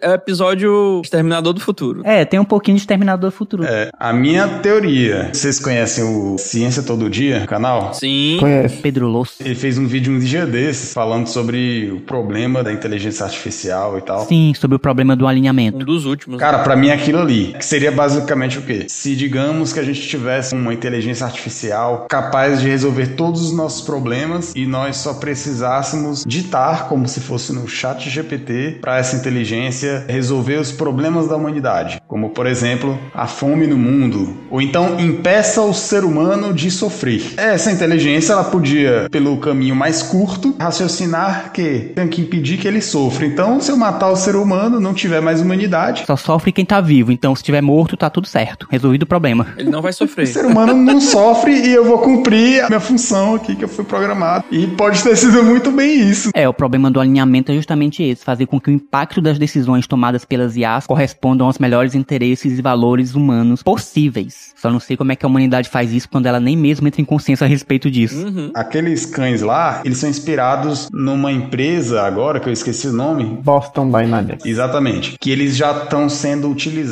É o episódio Exterminador do Futuro. é, tem um pouquinho de Terminador Futuro. É, a minha teoria. Vocês conhecem o Ciência Todo Dia, canal? Sim. Conhece. Pedro Losso. Ele fez um vídeo um dia desses falando sobre o problema da inteligência artificial e tal. Sim, sobre o problema do alinhamento. Um dos últimos. Cara, pra mim é aquilo ali, que seria basicamente o quê? Se digamos que a gente tivesse uma inteligência artificial capaz de resolver todos os nossos problemas e nós só precisássemos ditar como se fosse no chat GPT para essa inteligência resolver os problemas da humanidade, como por exemplo, a fome no mundo, ou então impeça o ser humano de sofrer. Essa inteligência ela podia, pelo caminho mais curto, raciocinar que tem que impedir que ele sofra. Então, se eu matar o ser humano, não tiver mais humanidade, Só sofre quem tá vivo, então se tiver morto, tá tudo certo. Resolvido o problema. Ele não vai O sofrer. ser humano não sofre e eu vou cumprir a minha função aqui que eu fui programado. E pode ter sido muito bem isso. É, o problema do alinhamento é justamente esse, fazer com que o impacto das decisões tomadas pelas IAs correspondam aos melhores interesses e valores humanos possíveis. Só não sei como é que a humanidade faz isso quando ela nem mesmo entra em consciência a respeito disso. Uhum. Aqueles cães lá, eles são inspirados numa empresa agora, que eu esqueci o nome. Boston Dynamics. Exatamente. Que eles já estão sendo utilizados,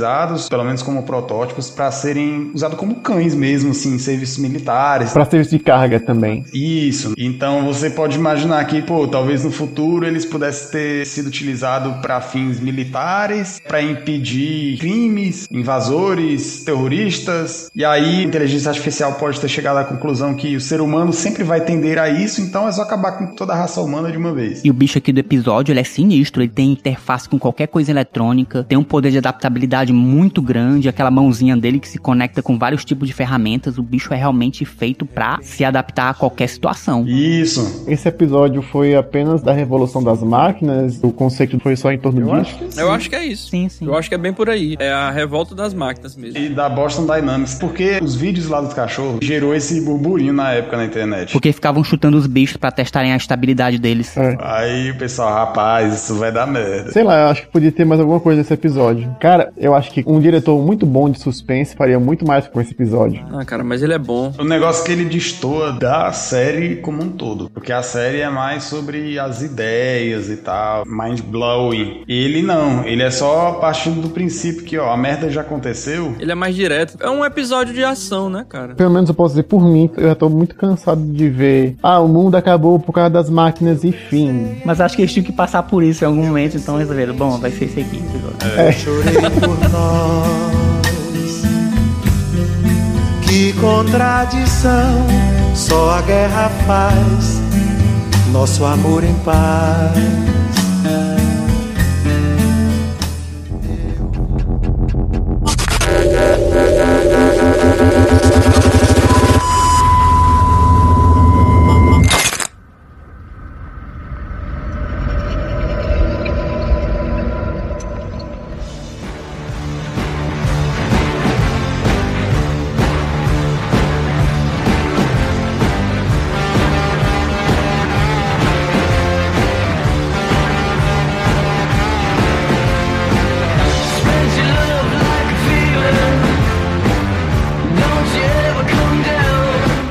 pelo menos como protótipos, para serem usados como cães mesmo, assim, em serviços militares. Pra serviço de carga também. Isso. Então você pode imaginar que, pô, talvez no futuro eles pudessem ter sido utilizados para fins militares, para impedir crimes, invasores, terroristas. E aí a inteligência artificial pode ter chegado à conclusão que o ser humano sempre vai tender a isso, então é só acabar com toda a raça humana de uma vez. E o bicho aqui do episódio, ele é sinistro, ele tem interface com qualquer coisa eletrônica, tem um poder de adaptabilidade muito grande, aquela mãozinha dele que se conecta com vários tipos de ferramentas, o bicho é realmente feito pra se adaptar a qualquer situação. Isso. Esse episódio foi apenas da revolução das máquinas, o conceito foi só em torno Eu disso. acho que sim. Eu acho que é isso. Sim, sim. Eu acho que é bem por aí. É a revolta das máquinas mesmo. E da Boston Dynamics, porque os vídeos lá dos cachorros gerou esse burburinho na época na internet. Porque ficavam chutando os bichos pra testarem a estabilidade deles. É. Aí o pessoal, rapaz, isso vai dar merda. Sei lá, eu acho que podia ter mais alguma coisa nesse episódio. Cara, eu acho que um diretor muito bom de suspense faria muito mais com esse episódio. Ah, cara, mas ele é bom. O negócio que ele destoa da série como um todo. Porque a série é mais sobre as ideias e tal, mind blowing. Ele não, ele é só partindo do princípio que, ó, a merda já aconteceu. Ele é mais direto. É um episódio de ação, né, cara? Pelo menos eu posso dizer por mim, eu já tô muito cansado de ver. Ah, o mundo acabou por causa das máquinas e fim. Mas acho que eles tinham que passar por isso em algum momento, então resolveram, bom, vai ser esse aqui. Chorei por nós. Que contradição, só a guerra faz nosso amor em paz.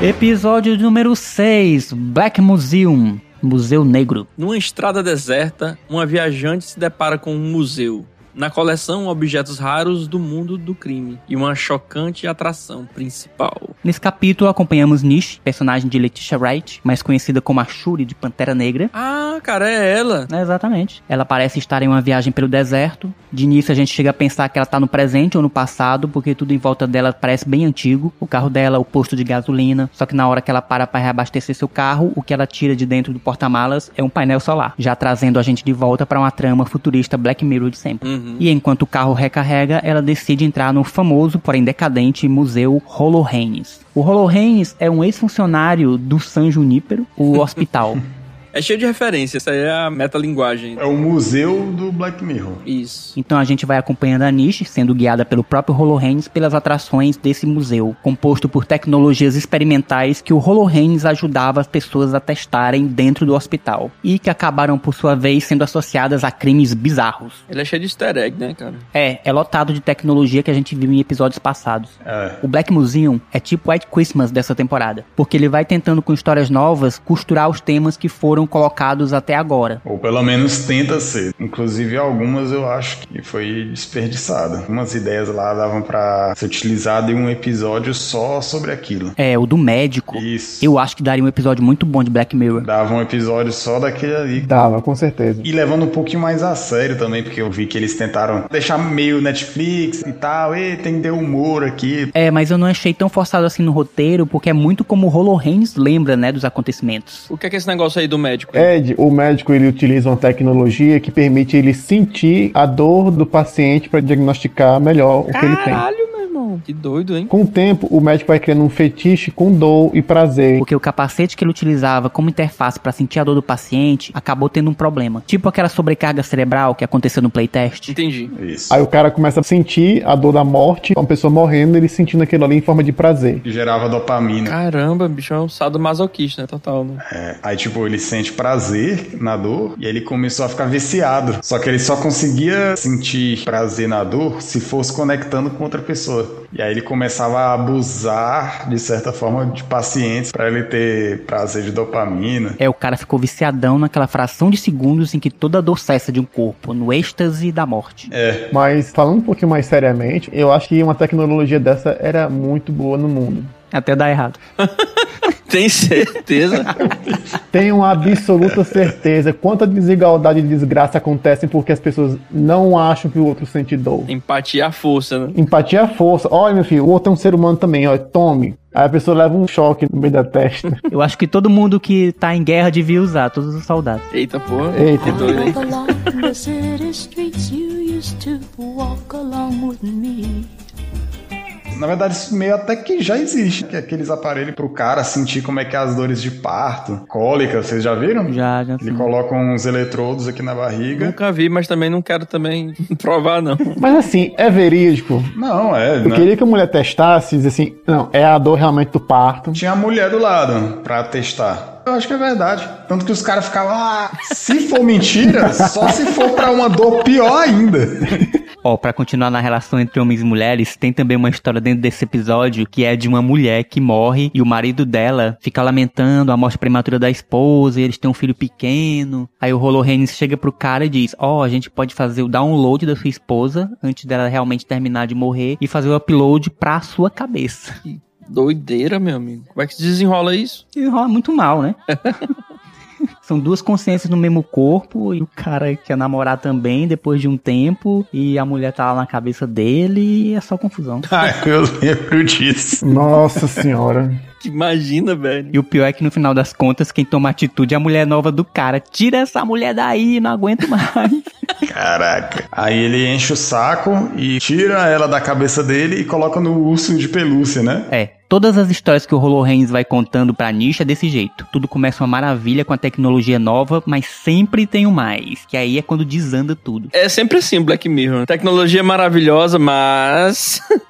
Episódio número 6, Black Museum, Museu Negro. Numa estrada deserta, uma viajante se depara com um museu. Na coleção, objetos raros do mundo do crime e uma chocante atração principal. Nesse capítulo acompanhamos Nish, personagem de Letitia Wright, mais conhecida como a Shuri de Pantera Negra. Ah, cara, é ela. É, exatamente. Ela parece estar em uma viagem pelo deserto. De início a gente chega a pensar que ela tá no presente ou no passado, porque tudo em volta dela parece bem antigo. O carro dela, o posto de gasolina. Só que na hora que ela para para reabastecer seu carro, o que ela tira de dentro do porta-malas é um painel solar, já trazendo a gente de volta para uma trama futurista Black Mirror de sempre. Uhum. E enquanto o carro recarrega, ela decide entrar no famoso, porém decadente, museu Holohaines. O Holohaines é um ex-funcionário do San Junípero, o *laughs* hospital. É cheio de referências, essa aí é a metalinguagem. É o museu do Black Mirror. Isso. Então a gente vai acompanhando a Niche, sendo guiada pelo próprio HoloHands pelas atrações desse museu, composto por tecnologias experimentais que o HoloHands ajudava as pessoas a testarem dentro do hospital e que acabaram por sua vez sendo associadas a crimes bizarros. Ele é cheio de easter egg, né, cara? É, é lotado de tecnologia que a gente viu em episódios passados. É. O Black Museum é tipo White Christmas dessa temporada, porque ele vai tentando com histórias novas costurar os temas que foram colocados até agora. Ou pelo menos tenta ser. Inclusive algumas eu acho que foi desperdiçada. Algumas ideias lá davam pra ser utilizado em um episódio só sobre aquilo. É, o do médico. Isso. Eu acho que daria um episódio muito bom de Black Mirror. Dava um episódio só daquele ali. Dava, com certeza. E levando um pouquinho mais a sério também, porque eu vi que eles tentaram deixar meio Netflix e tal, e tem que ter humor aqui. É, mas eu não achei tão forçado assim no roteiro, porque é muito como o HoloHands lembra, né, dos acontecimentos. O que é que esse negócio aí do médico? Ed, o médico ele utiliza uma tecnologia que permite ele sentir a dor do paciente para diagnosticar melhor o que ele tem. Que doido, hein? Com o tempo, o médico vai criando um fetiche com dor e prazer. Porque o capacete que ele utilizava como interface pra sentir a dor do paciente acabou tendo um problema. Tipo aquela sobrecarga cerebral que aconteceu no playtest. Entendi. Isso. Aí o cara começa a sentir a dor da morte, uma pessoa morrendo, ele sentindo aquilo ali em forma de prazer. Que gerava dopamina. Caramba, bicho é um sadomasoquista, né? Total, né? É, aí, tipo, ele sente prazer na dor e ele começou a ficar viciado. Só que ele só conseguia sentir prazer na dor se fosse conectando com outra pessoa. E aí ele começava a abusar, de certa forma, de pacientes pra ele ter prazer de dopamina. É, o cara ficou viciadão naquela fração de segundos em que toda dor cessa de um corpo, no êxtase da morte. É, Mas falando um pouquinho mais seriamente, eu acho que uma tecnologia dessa era muito boa no mundo. Até dar errado. *laughs* Tem certeza? *laughs* Tenho uma absoluta certeza quanta desigualdade e desgraça acontecem porque as pessoas não acham que o outro sente dor. Empatia à força, né? Empatia é a força. Olha, meu filho, o outro é um ser humano também, ó. Tome. Aí a pessoa leva um choque no meio da testa. *laughs* Eu acho que todo mundo que tá em guerra devia usar, todos os soldados. Eita, porra. Eita. Que doido, hein? Na verdade, isso meio até que já existe. Que é aqueles aparelhos pro cara sentir como é que é as dores de parto, cólica, vocês já viram? Já, já. Ele coloca uns eletrodos aqui na barriga. Nunca vi, mas também não quero também *laughs* provar, não. Mas assim, é verídico. Não, é, Eu né? queria que a mulher testasse e dissesse assim, não, é a dor realmente do parto. Tinha a mulher do lado pra testar. Eu acho que é verdade. Tanto que os caras ficavam, ah, se for mentira, só se for pra uma dor pior ainda. *laughs* Ó, pra continuar na relação entre homens e mulheres, tem também uma história dentro desse episódio que é de uma mulher que morre e o marido dela fica lamentando a morte prematura da esposa e eles têm um filho pequeno. Aí o Holohaines chega pro cara e diz: Ó, a gente pode fazer o download da sua esposa antes dela realmente terminar de morrer e fazer o upload pra sua cabeça. Doideira, meu amigo. Como é que se desenrola isso? E rola muito mal, né? *laughs* São duas consciências no mesmo corpo e o cara quer namorar também depois de um tempo e a mulher tá lá na cabeça dele e é só confusão. *laughs* Ai, eu lembro disso. Nossa senhora. Imagina, velho. E o pior é que no final das contas, quem toma atitude é a mulher nova do cara. Tira essa mulher daí, não aguento mais. *laughs* Caraca. Aí ele enche o saco e tira ela da cabeça dele e coloca no urso de pelúcia, né? é, todas as histórias que o Holohaines vai contando pra Nisha é desse jeito. Tudo começa uma maravilha com a tecnologia nova, mas sempre tem um mais. Que aí é quando desanda tudo. É sempre assim, Black Mirror. Tecnologia maravilhosa, mas. *laughs*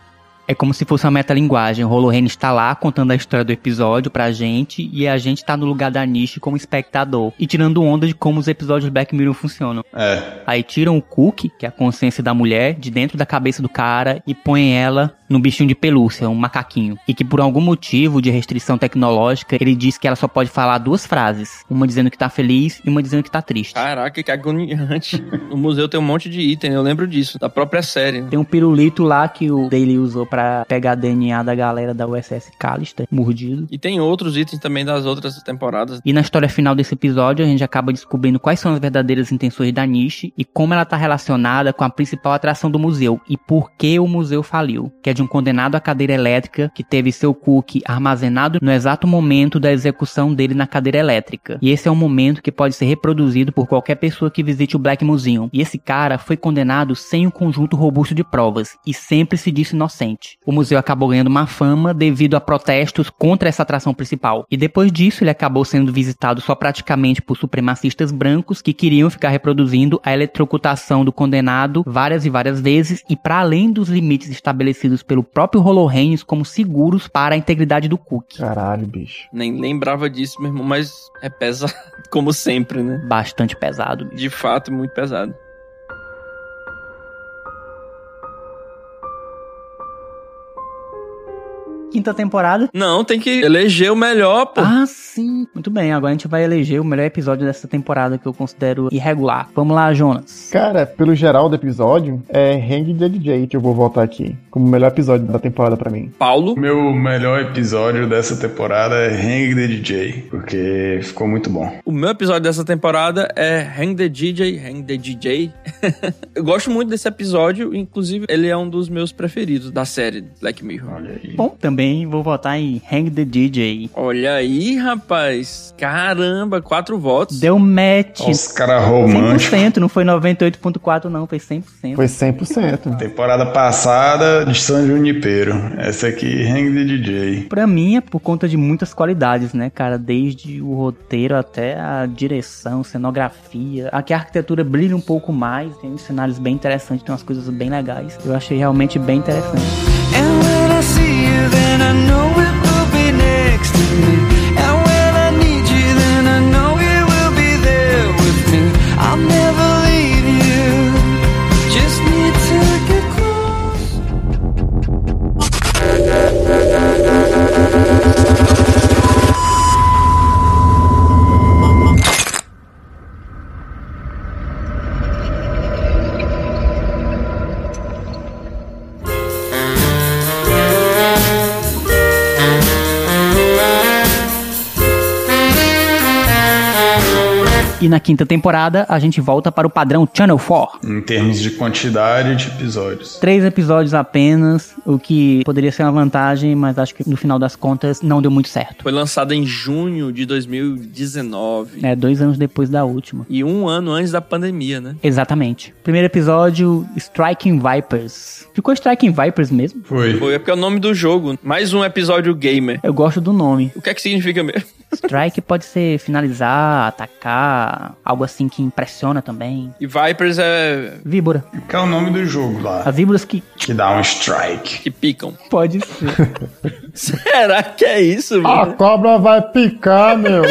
É como se fosse uma metalinguagem. O Holohaines tá lá contando a história do episódio pra gente e a gente tá no lugar da Nish como espectador. E tirando onda de como os episódios de Black Mirror funcionam. É. Aí tiram o cookie, que é a consciência da mulher, de dentro da cabeça do cara e põem ela num bichinho de pelúcia, um macaquinho. E que por algum motivo de restrição tecnológica, ele diz que ela só pode falar duas frases. Uma dizendo que tá feliz e uma dizendo que tá triste. Caraca, que agoniante. *laughs* No museu tem um monte de item, eu lembro disso. Da própria série. Tem um pirulito lá que o Daily usou pra pegar DNA da galera da USS Callister, mordido. E tem outros itens também das outras temporadas. E na história final desse episódio, a gente acaba descobrindo quais são as verdadeiras intenções da Nishi e como ela tá relacionada com a principal atração do museu e por que o museu faliu. Que é de um condenado à cadeira elétrica que teve seu cookie armazenado no exato momento da execução dele na cadeira elétrica. E esse é um momento que pode ser reproduzido por qualquer pessoa que visite o Black Museum. E esse cara foi condenado sem um conjunto robusto de provas e sempre se disse inocente. O museu acabou ganhando uma fama devido a protestos contra essa atração principal. E depois disso, ele acabou sendo visitado só praticamente por supremacistas brancos que queriam ficar reproduzindo a eletrocutação do condenado várias e várias vezes e para além dos limites estabelecidos pelo próprio Holorenes como seguros para a integridade do cookie. Caralho, bicho. Nem lembrava disso, meu irmão, mas é pesado, *laughs* como sempre, né? Bastante pesado. bicho. De fato, muito pesado. Quinta temporada. Não, tem que eleger o melhor, pô. Ah, sim. Muito bem, agora a gente vai eleger o melhor episódio dessa temporada que eu considero irregular. Vamos lá, Jonas. Cara, pelo geral do episódio, é Hang the DJ que eu vou voltar aqui como o melhor episódio da temporada pra mim. Paulo. Meu melhor episódio dessa temporada é Hang the DJ, porque ficou muito bom. O meu episódio dessa temporada é Hang the DJ, Hang the DJ. *laughs* eu gosto muito desse episódio, inclusive ele é um dos meus preferidos da série Black Mirror. Olha aí. Bom, também vou votar em Hang the DJ. Olha aí, rapaz. Caramba, quatro votos. Deu match. Os caras românticos. 100%, não foi 98.4 não, foi 100%. Foi 100%. Temporada passada de São Junipero. Essa aqui, Hang the DJ. Pra mim é por conta de muitas qualidades, né, cara? Desde o roteiro até a direção, cenografia. Aqui a arquitetura brilha um pouco mais, tem uns cenários bem interessantes, tem umas coisas bem legais. Eu achei realmente bem interessante. And when See you, then I know it will be next to me. Quinta temporada, a gente volta para o padrão Channel 4. Em termos de quantidade de episódios. Três episódios apenas, o que poderia ser uma vantagem, mas acho que no final das contas não deu muito certo. Foi lançada em junho de 2019. É, dois anos depois da última. E um ano antes da pandemia, né? Exatamente. Primeiro episódio, Striking Vipers. Ficou Striking Vipers mesmo? Foi. Foi é porque é o nome do jogo. Mais um episódio gamer. Eu gosto do nome. O que é que significa mesmo? Strike pode ser finalizar, atacar, algo assim que impressiona também. E Vipers é Víbora. Que é o nome do jogo lá. As víboras que Que dá um strike. que picam. pode ser. *laughs* Será que é isso, A mano? cobra vai picar, meu.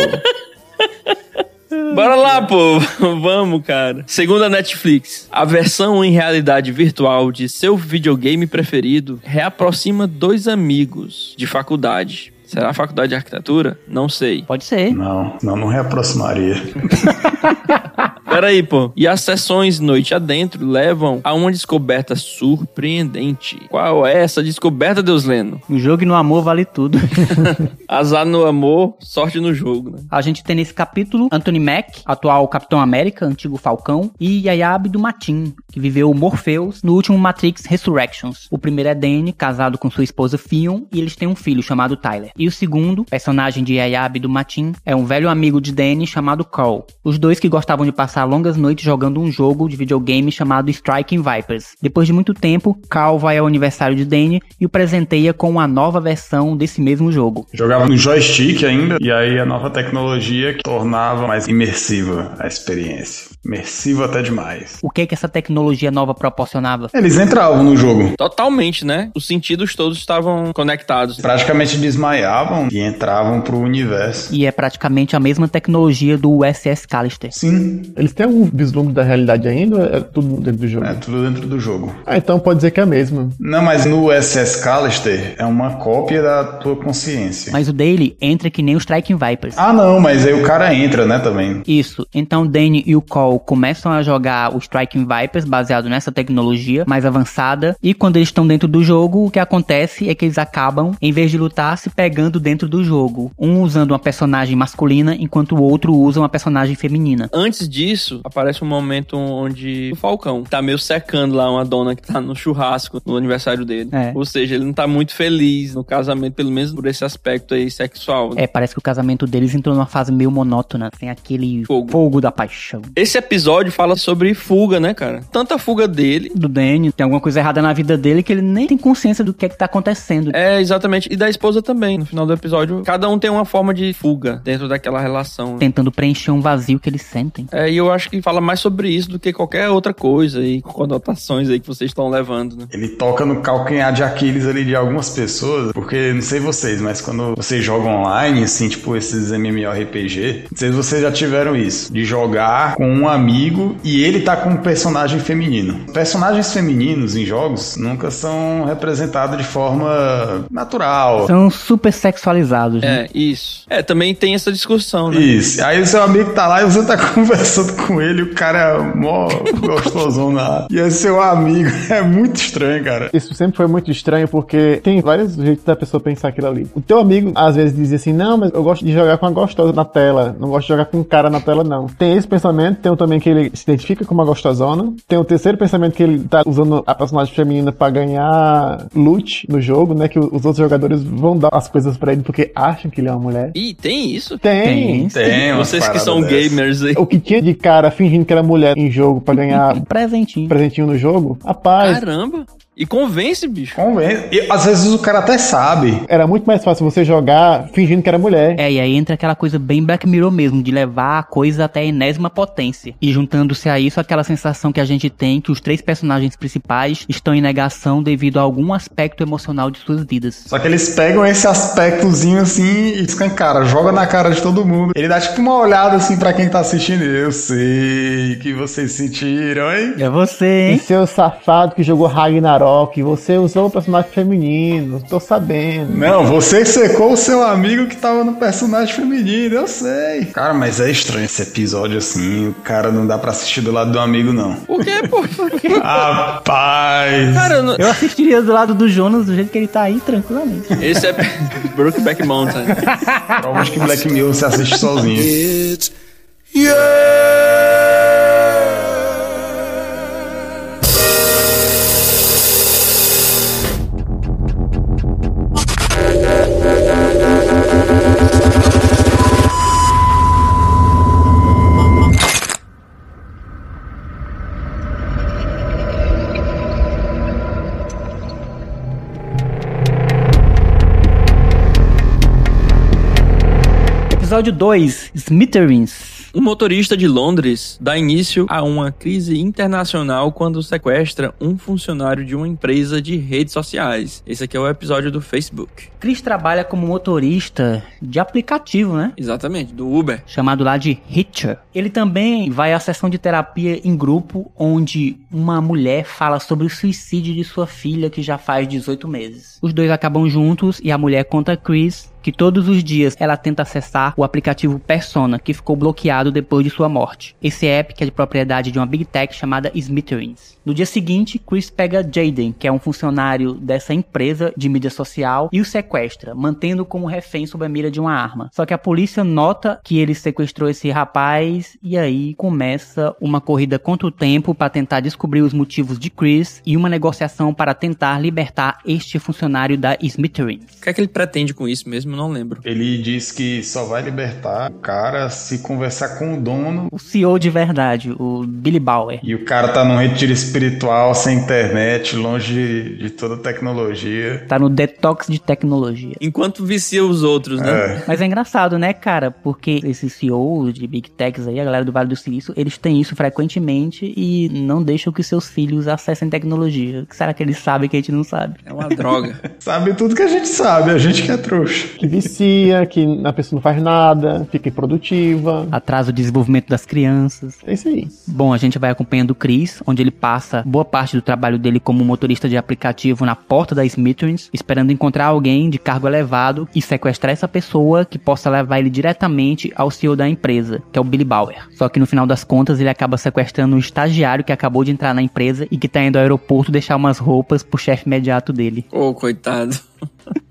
Bora lá, pô. *laughs* Vamos, cara. Segundo a Netflix, a versão em realidade virtual de seu videogame preferido reaproxima dois amigos de faculdade. Será a faculdade de arquitetura? Não sei. Pode ser. Não, não, não reaproximaria. *laughs* Peraí, pô. E as sessões noite adentro levam a uma descoberta surpreendente. Qual é essa descoberta, Deus Leno? No jogo e no amor vale tudo. *laughs* Azar no amor, sorte no jogo, né? A gente tem nesse capítulo Anthony Mack, atual Capitão América, antigo Falcão, e Yaya Abdul-Mateen, que viveu Morpheus no último Matrix Resurrections. O primeiro é Danny, casado com sua esposa Fion, e eles têm um filho chamado Tyler. E o segundo, personagem de Yaya Abdul-Mateen, é um velho amigo de Danny chamado Carl. Os dois que gostavam de passar longas noites jogando um jogo de videogame chamado Striking Vipers. Depois de muito tempo, Carl vai ao aniversário de Danny e o presenteia com uma nova versão desse mesmo jogo. Jogava no joystick ainda, e aí a nova tecnologia que tornava mais imersiva a experiência. Imersiva até demais. O que que essa tecnologia nova proporcionava? Eles entravam no jogo. Totalmente, né? Os sentidos todos estavam conectados. Praticamente desmaiavam e entravam pro universo. E é praticamente a mesma tecnologia do USS Callister. Sim, Eles têm algum vislumbre da realidade ainda ou é tudo dentro do jogo? é tudo dentro do jogo. Ah, então pode dizer que é a mesma. Não, mas no SS Callister é uma cópia da tua consciência. Mas o dele entra que nem o Striking Vipers. Ah, não, mas aí o cara entra, né, também. Isso. Então Danny e o Cole começam a jogar o Striking Vipers baseado nessa tecnologia mais avançada. E quando eles estão dentro do jogo, o que acontece é que eles acabam, em vez de lutar, se pegando dentro do jogo. Um usando uma personagem masculina, enquanto o outro usa uma personagem feminina. Antes disso, aparece um momento onde o Falcão tá meio secando lá uma dona que tá no churrasco no aniversário dele. É. Ou seja, ele não tá muito feliz no casamento, pelo menos por esse aspecto aí sexual. né? É, parece que o casamento deles entrou numa fase meio monótona, sem aquele Fogo. fogo, da paixão. Esse episódio fala sobre fuga, né, cara? Tanta fuga dele. Do Danny, tem alguma coisa errada na vida dele que ele nem tem consciência do que é que tá acontecendo. É, exatamente. E da esposa também. No final do episódio, cada um tem uma forma de fuga dentro daquela relação. né? Tentando preencher um vazio que eles sentem. É, e eu acho que fala mais sobre isso do que qualquer outra coisa com conotações aí que vocês estão levando, né? Ele toca no calcanhar de Aquiles ali de algumas pessoas, porque não sei vocês, mas quando vocês jogam online, assim, tipo esses MMORPG, não sei se vocês já tiveram isso, de jogar com um amigo e ele tá com um personagem feminino. Personagens femininos em jogos nunca são representados de forma natural. São super sexualizados, né? É, isso. É, também tem essa discussão, né? Isso. Aí o seu amigo tá lá e você tá *laughs* conversando com ele, o cara é mó gostosão na. E é seu amigo. *laughs* É muito estranho, cara. Isso sempre foi muito estranho porque tem vários jeitos da pessoa pensar aquilo ali. O teu amigo às vezes dizia assim: Não, mas eu gosto de jogar com a gostosa na tela, não gosto de jogar com um cara na tela, não. Tem esse pensamento, tem o também que ele se identifica com uma gostosona. Tem o terceiro pensamento que ele tá usando a personagem feminina pra ganhar loot no jogo, né? Que os outros jogadores vão dar as coisas pra ele porque acham que ele é uma mulher. Ih, tem isso? Tem. Tem umas Vocês que são dessas. gamers aí. O que tinha de cara fingindo que era mulher em jogo pra ganhar Um *laughs* presentinho. presentinho no jogo, rapaz, Caramba! E convence, bicho. Convence. E às vezes o cara até sabe. era muito mais fácil você jogar fingindo que era mulher. É, e aí entra aquela coisa bem Black Mirror mesmo, de levar a coisa até a enésima potência. E juntando-se a isso, aquela sensação que a gente tem que os três personagens principais estão em negação devido a algum aspecto emocional de suas vidas. Só que eles pegam esse aspectozinho assim e escancara, joga na cara de todo mundo. Ele dá tipo uma olhada assim pra quem tá assistindo. Eu sei que vocês sentiram, hein? É você, E hein? seu safado que jogou Ragnarok, você usou o personagem feminino, tô sabendo. Não, você secou o seu amigo que tava no personagem feminino, eu sei. Cara, mas é estranho esse episódio assim. O cara não dá pra assistir do lado do amigo, não. Por quê, pô? *laughs* Rapaz! Cara, eu não- Eu assistiria do lado do Jonas do jeito que ele tá aí, tranquilamente. esse é Brokeback Mountain. Provavelmente que Black Mirror você assiste sozinho. It's Episódio 2, Smithereens. Um motorista de Londres dá início a uma crise internacional quando sequestra um funcionário de uma empresa de redes sociais. Esse aqui é o episódio do Facebook. Chris trabalha como motorista de aplicativo, né? Exatamente, do Uber. chamado lá de Hitcher. Ele também vai à sessão de terapia em grupo, onde uma mulher fala sobre o suicídio de sua filha, que já faz 18 meses. Os dois acabam juntos e a mulher conta a Chris que todos os dias ela tenta acessar o aplicativo Persona, que ficou bloqueado depois de sua morte. Esse app que é de propriedade de uma big tech chamada Smithereens. No dia seguinte, Chris pega Jaden, que é um funcionário dessa empresa de mídia social, e o sequestra, mantendo como refém sob a mira de uma arma. Só que a polícia nota que ele sequestrou esse rapaz e aí começa uma corrida contra o tempo para tentar descobrir os motivos de Chris e uma negociação para tentar libertar este funcionário da Smithereens. O que é que ele pretende com isso mesmo? Não lembro. Ele diz que só vai libertar o cara se conversar com o dono. O CEO de verdade, o Billy Bauer. E o cara tá num retiro espiritual, sem internet, longe de, de toda tecnologia. Tá no detox de tecnologia. Enquanto vicia os outros, né? É. Mas é engraçado, né, cara? Porque esses CEOs de Big Techs aí, a galera do Vale do Silício, eles têm isso frequentemente e não deixam que seus filhos acessem tecnologia. O que será que eles sabem que a gente não sabe? É uma droga. *laughs* Sabe tudo que a gente sabe, a gente que é trouxa. Se vicia, que a pessoa não faz nada, fica improdutiva. Atrasa o desenvolvimento das crianças. É isso aí. Bom, a gente vai acompanhando o Chris, onde ele passa boa parte do trabalho dele como motorista de aplicativo na porta da Smithers, esperando encontrar alguém de cargo elevado e sequestrar essa pessoa que possa levar ele diretamente ao CEO da empresa, que é o Billy Bauer. Só que no final das contas ele acaba sequestrando um estagiário que acabou de entrar na empresa e que tá indo ao aeroporto deixar umas roupas pro chefe imediato dele. Ô, coitado. *laughs*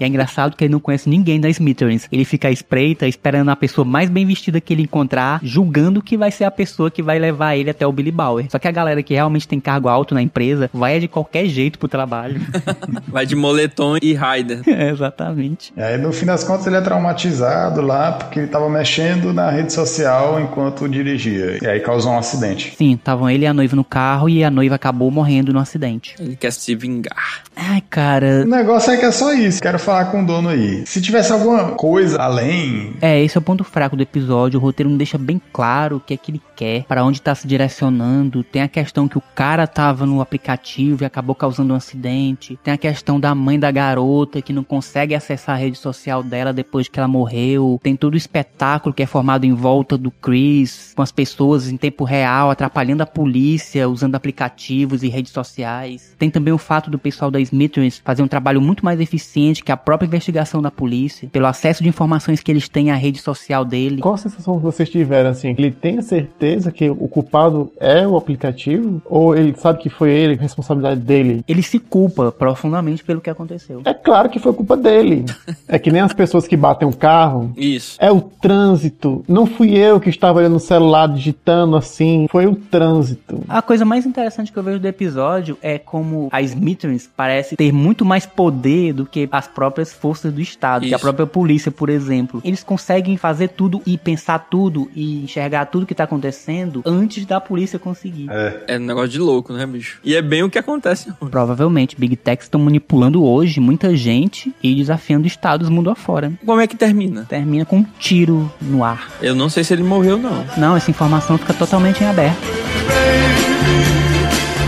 E é engraçado que ele não conhece ninguém da Smithereens. Ele fica à espreita, esperando a pessoa mais bem vestida que ele encontrar, julgando que vai ser a pessoa que vai levar ele até o Billy Bauer. Só que a galera que realmente tem cargo alto na empresa vai de qualquer jeito pro trabalho. *laughs* Vai de moletom e rider. *laughs* é, exatamente. E aí, no fim das contas, ele é traumatizado lá porque ele tava mexendo na rede social enquanto dirigia. E aí causou um acidente. Sim, estavam ele e a noiva no carro e a noiva acabou morrendo no acidente. Ele quer se vingar. Ai, cara. O negócio é que é só isso. Quero falar com o dono aí. Se tivesse alguma coisa além. É, esse é o ponto fraco do episódio. O roteiro não deixa bem claro o que é que ele quer, para onde tá se direcionando. Tem a questão que o cara tava no aplicativo e acabou causando um acidente. Tem a questão da mãe da garota que não consegue acessar a rede social dela depois que ela morreu. Tem todo o espetáculo que é formado em volta do Chris, com as pessoas em tempo real atrapalhando a polícia, usando aplicativos e redes sociais. Tem também o fato do pessoal da Smithers fazer um trabalho muito mais eficiente que a própria investigação da polícia, pelo acesso de informações que eles têm à rede social dele. Qual a sensação que vocês tiveram, assim? Ele tem a certeza que o culpado é o aplicativo? Ou ele sabe que foi ele, responsabilidade dele? Ele se culpa profundamente pelo que aconteceu. É claro que foi culpa dele. *laughs* É que nem as pessoas que batem o carro. Isso. É o trânsito. Não fui eu que estava olhando no celular digitando assim. Foi o trânsito. A coisa mais interessante que eu vejo do episódio é como a Smithers parece ter muito mais poder do que as próprias forças do Estado, que a Isso. própria polícia, por exemplo. Eles conseguem fazer tudo e pensar tudo e enxergar tudo que tá acontecendo antes da polícia conseguir. É um negócio de louco, né, bicho? E é bem o que acontece. Provavelmente, Big Techs estão manipulando hoje muita gente e desafiando estados mundo afora. Como é que termina? Termina com um tiro no ar. Eu não sei se ele morreu, não. Não, essa informação fica totalmente em aberto.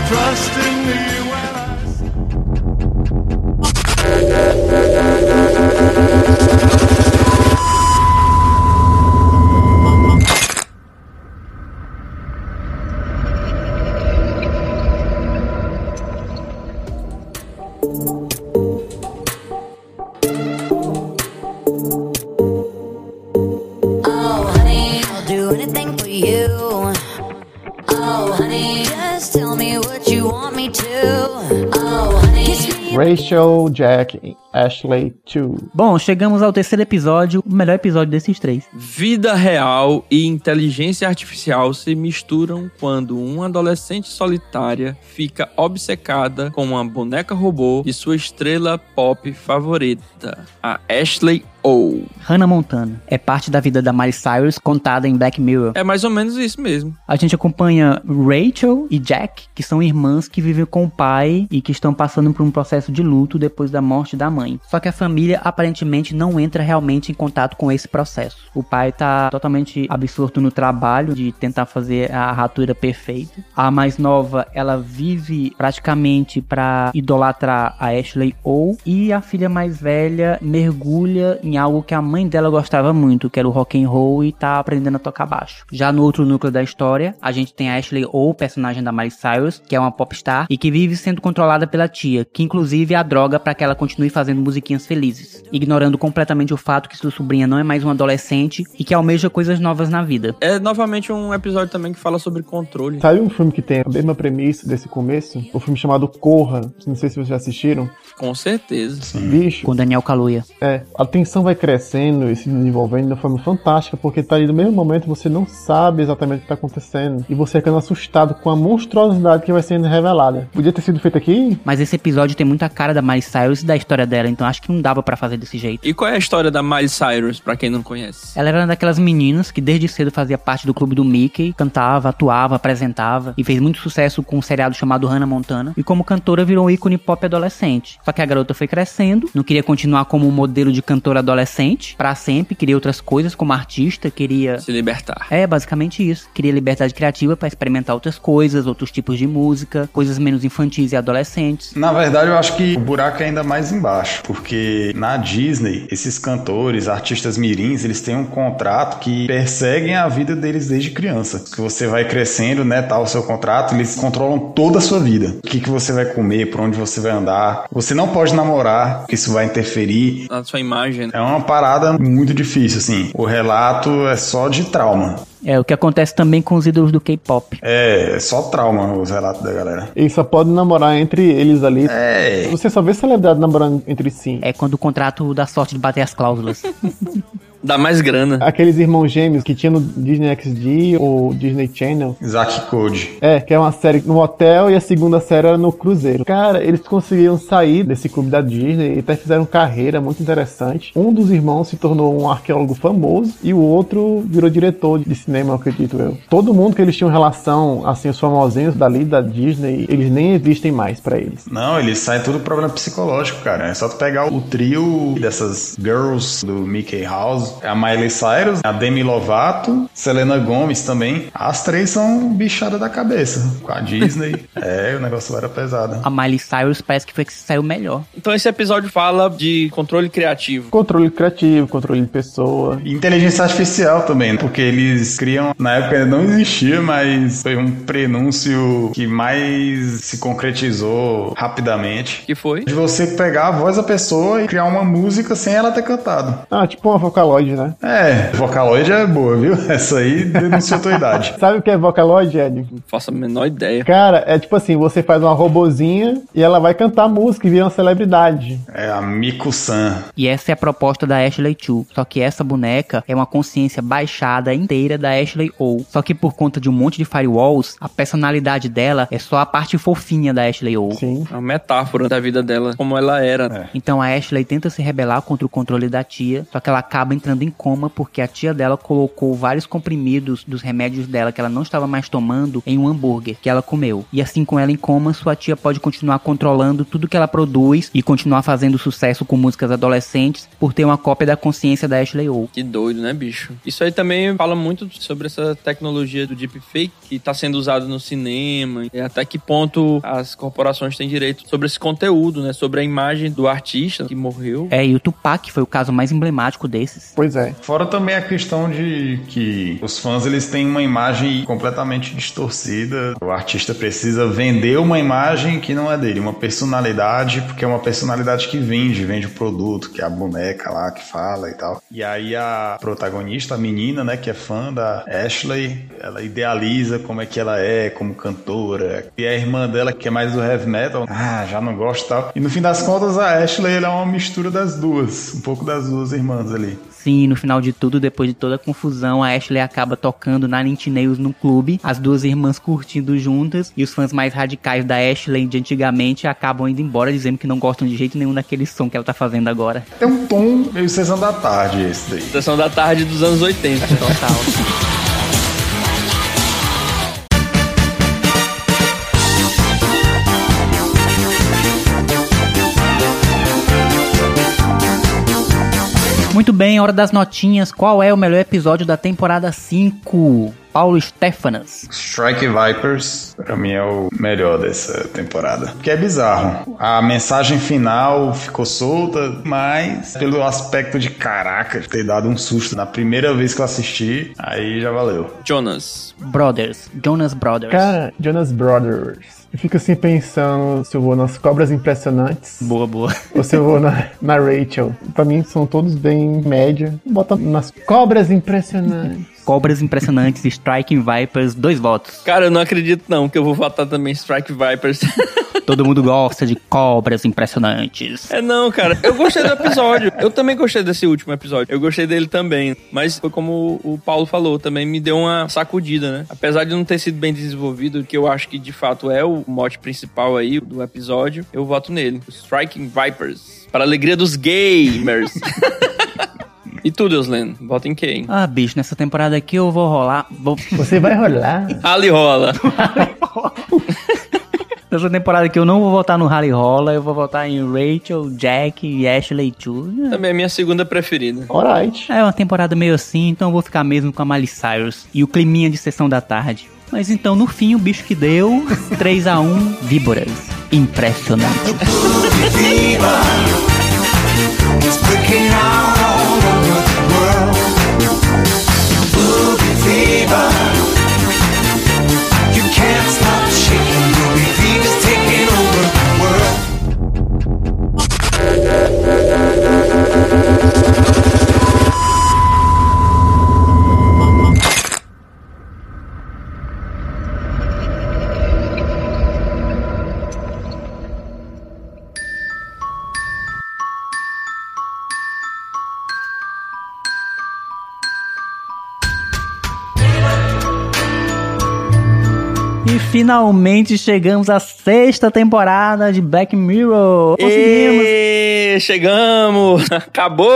Trust Rachel, Jack Ashley 2. Bom, chegamos ao terceiro episódio, o melhor episódio desses três. Vida real e inteligência artificial se misturam quando uma adolescente solitária fica obcecada com uma boneca robô de sua estrela pop favorita, a Ashley O. Hannah Montana é parte da vida da Miley Cyrus contada em Black Mirror. É mais ou menos isso mesmo. A gente acompanha Rachel e Jack, que são irmãs que vivem com o pai e que estão passando por um processo de luto depois da morte da mãe. Só que a família aparentemente não entra realmente em contato com esse processo. O pai tá totalmente absorto no trabalho de tentar fazer a ratura perfeita. A mais nova, ela vive praticamente pra idolatrar a Ashley ou e a filha mais velha mergulha em algo que a mãe dela gostava muito, que era o rock and roll e tá aprendendo a tocar baixo. Já no outro núcleo da história, a gente tem a Ashley ou personagem da Miley Cyrus, que é uma popstar e que vive sendo controlada pela tia, que inclusive é a droga para que ela continue fazendo musiquinhas felizes, ignorando completamente o fato que sua sobrinha não é mais uma adolescente e que almeja coisas novas na vida. É novamente um episódio também que fala sobre controle. Sabe um filme que tem a mesma premissa desse começo? O filme chamado Corra. Não sei se vocês já assistiram. Com certeza. Bicho, Com Daniel Kaluuya. é, a tensão vai crescendo e se desenvolvendo de uma forma fantástica, porque tá ali no mesmo momento você não sabe exatamente o que tá acontecendo. E você ficando assustado com a monstruosidade que vai sendo revelada. Podia ter sido feito aqui? Mas esse episódio tem muita cara da Miley Cyrus e da história dela, então acho que não dava pra fazer desse jeito. E qual é a história da Miley Cyrus, pra quem não conhece? Ela era uma daquelas meninas que desde cedo fazia parte do clube do Mickey, cantava, atuava, apresentava e fez muito sucesso com um seriado chamado Hannah Montana. E como cantora virou um ícone pop adolescente. Só que a garota foi crescendo, não queria continuar como um modelo de cantora adolescente pra sempre, queria outras coisas como artista, queria Se libertar. é basicamente isso. Queria liberdade criativa pra experimentar outras coisas, outros tipos de música, coisas menos infantis e adolescentes. Na verdade, eu acho que o buraco é ainda mais embaixo. Acho. Porque na Disney, esses cantores, artistas mirins, eles têm um contrato que perseguem a vida deles desde criança. Que você vai crescendo, né, tal o seu contrato, eles controlam toda a sua vida. O que, que você vai comer, por onde você vai andar. Você não pode namorar, porque isso vai interferir. Na sua imagem. É uma parada muito difícil, assim. O relato é só de trauma. É o que acontece também com os ídolos do K-pop. É, é só trauma os relatos da galera. Eles só podem namorar entre eles ali. É. Você só vê celebridade namorando entre si. É quando o contrato dá sorte de bater as cláusulas. *laughs* Dá mais grana. Aqueles irmãos gêmeos que tinha no Disney XD ou Disney Channel. Zack Code. É, que é uma série no hotel e a segunda série era no cruzeiro. Cara, eles conseguiram sair desse clube da Disney e até fizeram carreira muito interessante. Um dos irmãos se tornou um arqueólogo famoso e o outro virou diretor de cinema, acredito eu. Todo mundo que eles tinham relação, assim, os famosinhos dali da Disney, eles nem existem mais pra eles. Não, eles saem tudo problema psicológico, cara. É só tu pegar o trio dessas girls do Mickey House, a Miley Cyrus, a Demi Lovato, Selena Gomez também. As três são bichada da cabeça com a Disney. *laughs* é, o negócio era pesado. A Miley Cyrus parece que foi que saiu melhor. Então esse episódio fala de controle criativo. Controle criativo, controle de pessoa. Inteligência artificial também, porque eles criam, na época ainda não existia, mas foi um prenúncio que mais se concretizou rapidamente. Que foi? De você pegar a voz da pessoa e criar uma música sem ela ter cantado. Ah, tipo uma Vocaloid, né? É, Vocaloid é boa, viu? *laughs* Essa aí denunciou tua idade. *laughs* Sabe o que é Vocaloid, Ed? Não faço a menor ideia. Cara, é tipo assim, você faz uma robozinha e ela vai cantar música e vira uma celebridade. É a Miku-san. E essa é a proposta da Ashley Chu. Só que essa boneca é uma consciência baixada inteira da Ashley O. Só que por conta de um monte de firewalls, a personalidade dela é só a parte fofinha da Ashley O. Sim. É uma metáfora da vida dela, como ela era. Então a Ashley tenta se rebelar contra o controle da tia, só que ela acaba entrando em coma porque a tia dela colocou vários comprimidos dos remédios dela que ela não estava mais tomando em um hambúrguer que ela comeu. E assim com ela em coma, sua tia pode continuar controlando tudo que ela produz e continuar fazendo sucesso com músicas adolescentes por ter uma cópia da consciência da Ashley O. Que doido, né, bicho? Isso aí também fala muito sobre essa tecnologia do deepfake que está sendo usada no cinema e até que ponto as corporações têm direito sobre esse conteúdo, né? Sobre a imagem do artista que morreu. É, e o Tupac foi o caso mais emblemático desses. Pois é. Fora também a questão de que os fãs eles têm uma imagem completamente distorcida. O artista precisa vender uma imagem que não é dele, uma personalidade, porque é uma personalidade que vende, vende o produto, que é a boneca lá que fala e tal. E aí a protagonista, a menina, né, que é fã da Ashley, ela idealiza como é que ela é como cantora. E a irmã dela, que é mais do heavy metal, ah, já não gosta e tal. E no fim das contas, a Ashley ela é uma mistura das duas, um pouco das duas irmãs ali. Sim, no final de tudo, depois de toda a confusão, a Ashley acaba tocando na Nails no clube, as duas irmãs curtindo juntas, e os fãs mais radicais da Ashley de antigamente acabam indo embora dizendo que não gostam de jeito nenhum daquele som que ela tá fazendo agora. Tem um tom meio sessão da tarde esse daí. Sessão da tarde dos anos 80. Total. Muito bem, hora das notinhas. Qual é o melhor episódio da temporada 5? Paulo Stefanas. Strike Vipers, pra mim, é o melhor dessa temporada. Porque é bizarro. A mensagem final ficou solta, mas pelo aspecto de caraca, ter dado um susto na primeira vez que eu assisti, aí já valeu. Jonas. Brothers. Jonas Brothers. Cara, Jonas Brothers. Eu fico assim pensando se eu vou nas cobras impressionantes Boa, boa. ou se eu vou na, na Rachel. Pra mim são todos bem média. Bota nas cobras impressionantes. Cobras impressionantes, Striking Vipers, dois votos. Cara, eu não acredito não que eu vou votar também Strike Vipers. *laughs* Todo mundo gosta de cobras impressionantes. É não, cara. Eu gostei do episódio. Eu também gostei desse último episódio. Eu gostei dele também. Mas foi como o Paulo falou, também me deu uma sacudida, né? Apesar de não ter sido bem desenvolvido, que eu acho que de fato é o mote principal aí do episódio, eu voto nele. Striking Vipers. Para a alegria dos gamers. *laughs* e tu, Deuslen? Vota em quem? Ah, bicho, nessa temporada aqui eu vou rolar. Vou... Você vai rolar. *laughs* Ali rola. *laughs* Nessa temporada aqui eu não vou votar no Harry Rolla, eu vou votar em Rachel, Jack e Ashley Chu. Também é a minha segunda preferida. Alright. É uma temporada meio assim, então eu vou ficar mesmo com a Miley Cyrus e o climinha de sessão da tarde. Mas então, no fim, o bicho que deu *laughs* 3 a 1 Víboras. Impressionante. Finalmente chegamos à sexta temporada de Black Mirror. Conseguimos! Ê, chegamos! *laughs* Acabou!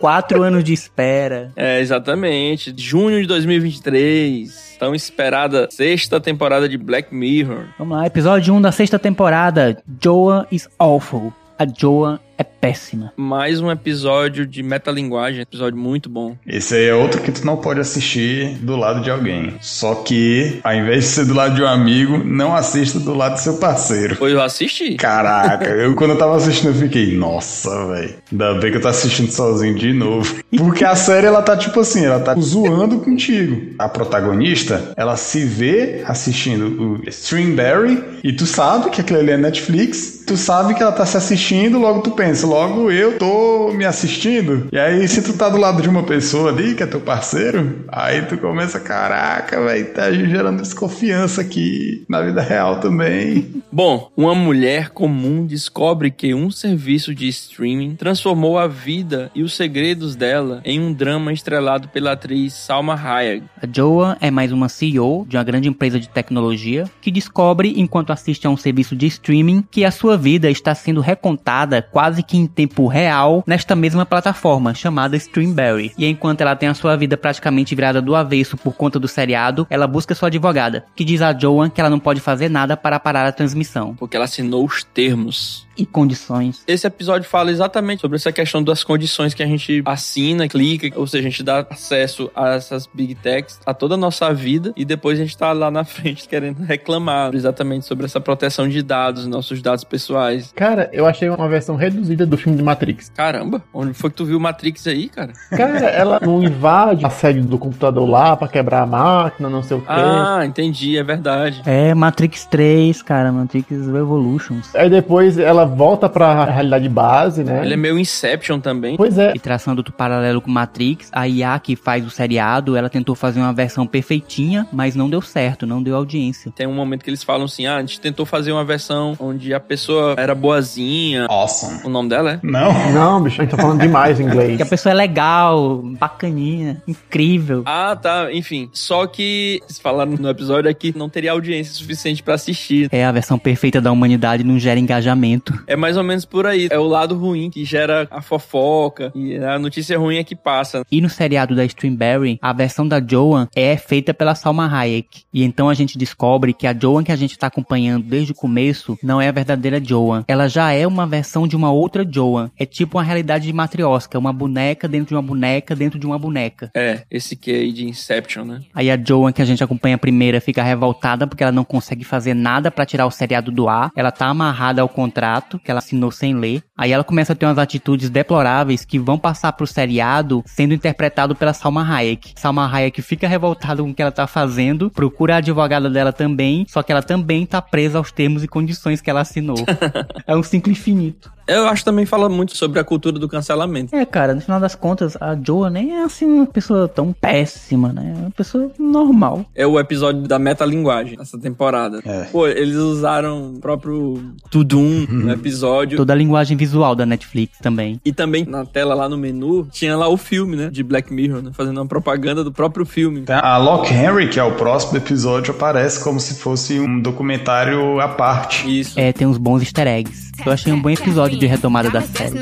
Quatro anos de espera. É, exatamente. Junho de 2023. Tão esperada sexta temporada de Black Mirror. Vamos lá, episódio 1 da sexta temporada. Joan is awful. A Joan é péssima. Mais um episódio de metalinguagem, episódio muito bom. Esse aí é outro que tu não pode assistir do lado de alguém. Só que, ao invés de ser do lado de um amigo, não assista do lado do seu parceiro. Foi eu assisti. Caraca, eu quando eu tava assistindo eu fiquei, nossa, velho. Ainda bem que eu tô assistindo sozinho de novo. *laughs* Porque a série ela tá tipo assim, ela tá zoando contigo. A protagonista, ela se vê assistindo o Streamberry e tu sabe que aquilo ali é Netflix, tu sabe que ela tá se assistindo, logo tu pensa, logo eu tô me assistindo. E aí se tu tá do lado de uma pessoa ali, que é teu parceiro, aí tu começa, caraca, velho, tá gerando desconfiança aqui na vida real também. *laughs* Bom, uma mulher comum descobre que um serviço de streaming transformou a vida e os segredos dela em um drama estrelado pela atriz Salma Hayek. A Joan é mais uma CEO de uma grande empresa de tecnologia que descobre, enquanto assiste a um serviço de streaming, que a sua vida está sendo recontada quase que em tempo real nesta mesma plataforma chamada Streamberry. E enquanto ela tem a sua vida praticamente virada do avesso por conta do seriado, ela busca sua advogada, que diz a Joan que ela não pode fazer nada para parar a transmissão. Porque ela assinou os termos. E condições. Esse episódio fala exatamente sobre essa questão das condições que a gente assina, clica, ou seja, a gente dá acesso a essas big techs a toda a nossa vida e depois a gente tá lá na *laughs* frente querendo reclamar exatamente sobre essa proteção de dados, nossos dados pessoais. Cara, eu achei uma versão reduzida do filme de Matrix. Caramba, onde foi que tu viu Matrix aí, cara? Cara, ela não invade a sede do computador lá pra quebrar a máquina, não sei o quê. Ah, entendi, é verdade. É Matrix 3, cara, Matrix Revolutions. Aí depois ela volta pra realidade base, né? Ele é meio Inception também. Pois é. E traçando outro paralelo com Matrix, a IA que faz o seriado, ela tentou fazer uma versão perfeitinha, mas não deu certo, não deu audiência. Tem um momento que eles falam assim: ah, a gente tentou fazer uma versão onde a pessoa era boazinha. Awesome. O nome dela é? Não? Não, bicho, a gente tá falando demais inglês. Que a pessoa é legal, bacaninha, incrível. Ah, tá. Enfim. Só que eles falaram no episódio é que não teria audiência suficiente pra assistir. É a versão perfeita da humanidade, não gera engajamento. É mais ou menos por aí. É o lado ruim que gera a fofoca e a notícia ruim é que passa. E no seriado da Streamberry, a versão da Joan é feita pela Salma Hayek. E então a gente descobre que a Joan que a gente tá acompanhando desde o começo não é a verdadeira Joan. Ela já é uma versão de uma outra Joan. É tipo uma realidade de matriosca, uma boneca dentro de uma boneca dentro de uma boneca. É, esse que aí de Inception, né? Aí a Joan, que a gente acompanha a primeira, fica revoltada porque ela não consegue fazer nada pra tirar o seriado do ar. Ela tá amarrada ao contrato que ela assinou sem ler. Aí ela começa a ter umas atitudes deploráveis que vão passar pro seriado sendo interpretado pela Salma Hayek. Salma Hayek fica revoltada com o que ela tá fazendo, procura a advogada dela também, só que ela também tá presa aos termos e condições que ela assinou. *laughs* é um ciclo infinito. Eu acho que também fala muito sobre a cultura do cancelamento. É, cara, no final das contas, a Joa nem é assim uma pessoa tão péssima, né? É uma pessoa normal. É o episódio da metalinguagem, essa temporada. É. Pô, eles usaram o próprio Tudum *laughs* no episódio. Toda a linguagem visual da Netflix também. E também na tela lá no menu tinha lá o filme, né? De Black Mirror, né? Fazendo uma propaganda do próprio filme. A Lock Henry, que é o próximo episódio, aparece como se fosse um documentário à parte. Isso. É, tem uns bons easter eggs. Eu achei um bom episódio de retomada da série.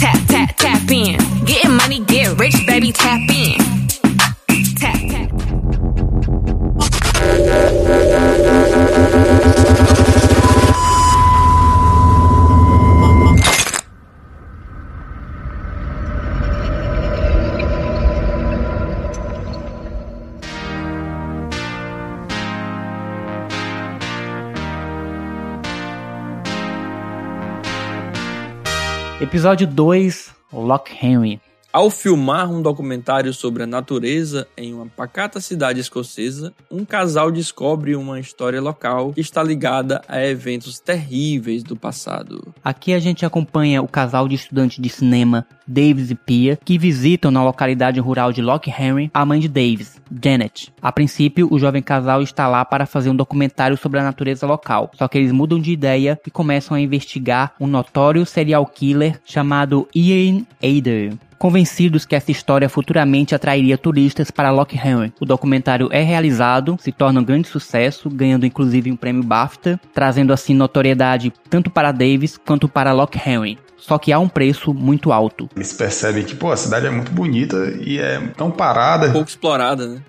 Tap, tap, tap in. Getting money, get rich, baby, tap in. Tap, tap. Episódio 2, Lock Henry. Ao filmar um documentário sobre a natureza em uma pacata cidade escocesa, um casal descobre uma história local que está ligada a eventos terríveis do passado. Aqui a gente acompanha o casal de estudantes de cinema Davis e Pia, que visitam na localidade rural de Loch Henry a mãe de Davis, Janet. A princípio, o jovem casal está lá para fazer um documentário sobre a natureza local, só que eles mudam de ideia e começam a investigar um notório serial killer chamado Ian Ader. Convencidos que essa história futuramente atrairia turistas para Loch Henry, o documentário é realizado, se torna um grande sucesso, ganhando inclusive um prêmio BAFTA, trazendo assim notoriedade tanto para Davis quanto para Loch Henry. Só que há um preço muito alto. Eles percebem que, pô, a cidade é muito bonita e é tão parada. Pouco explorada, né?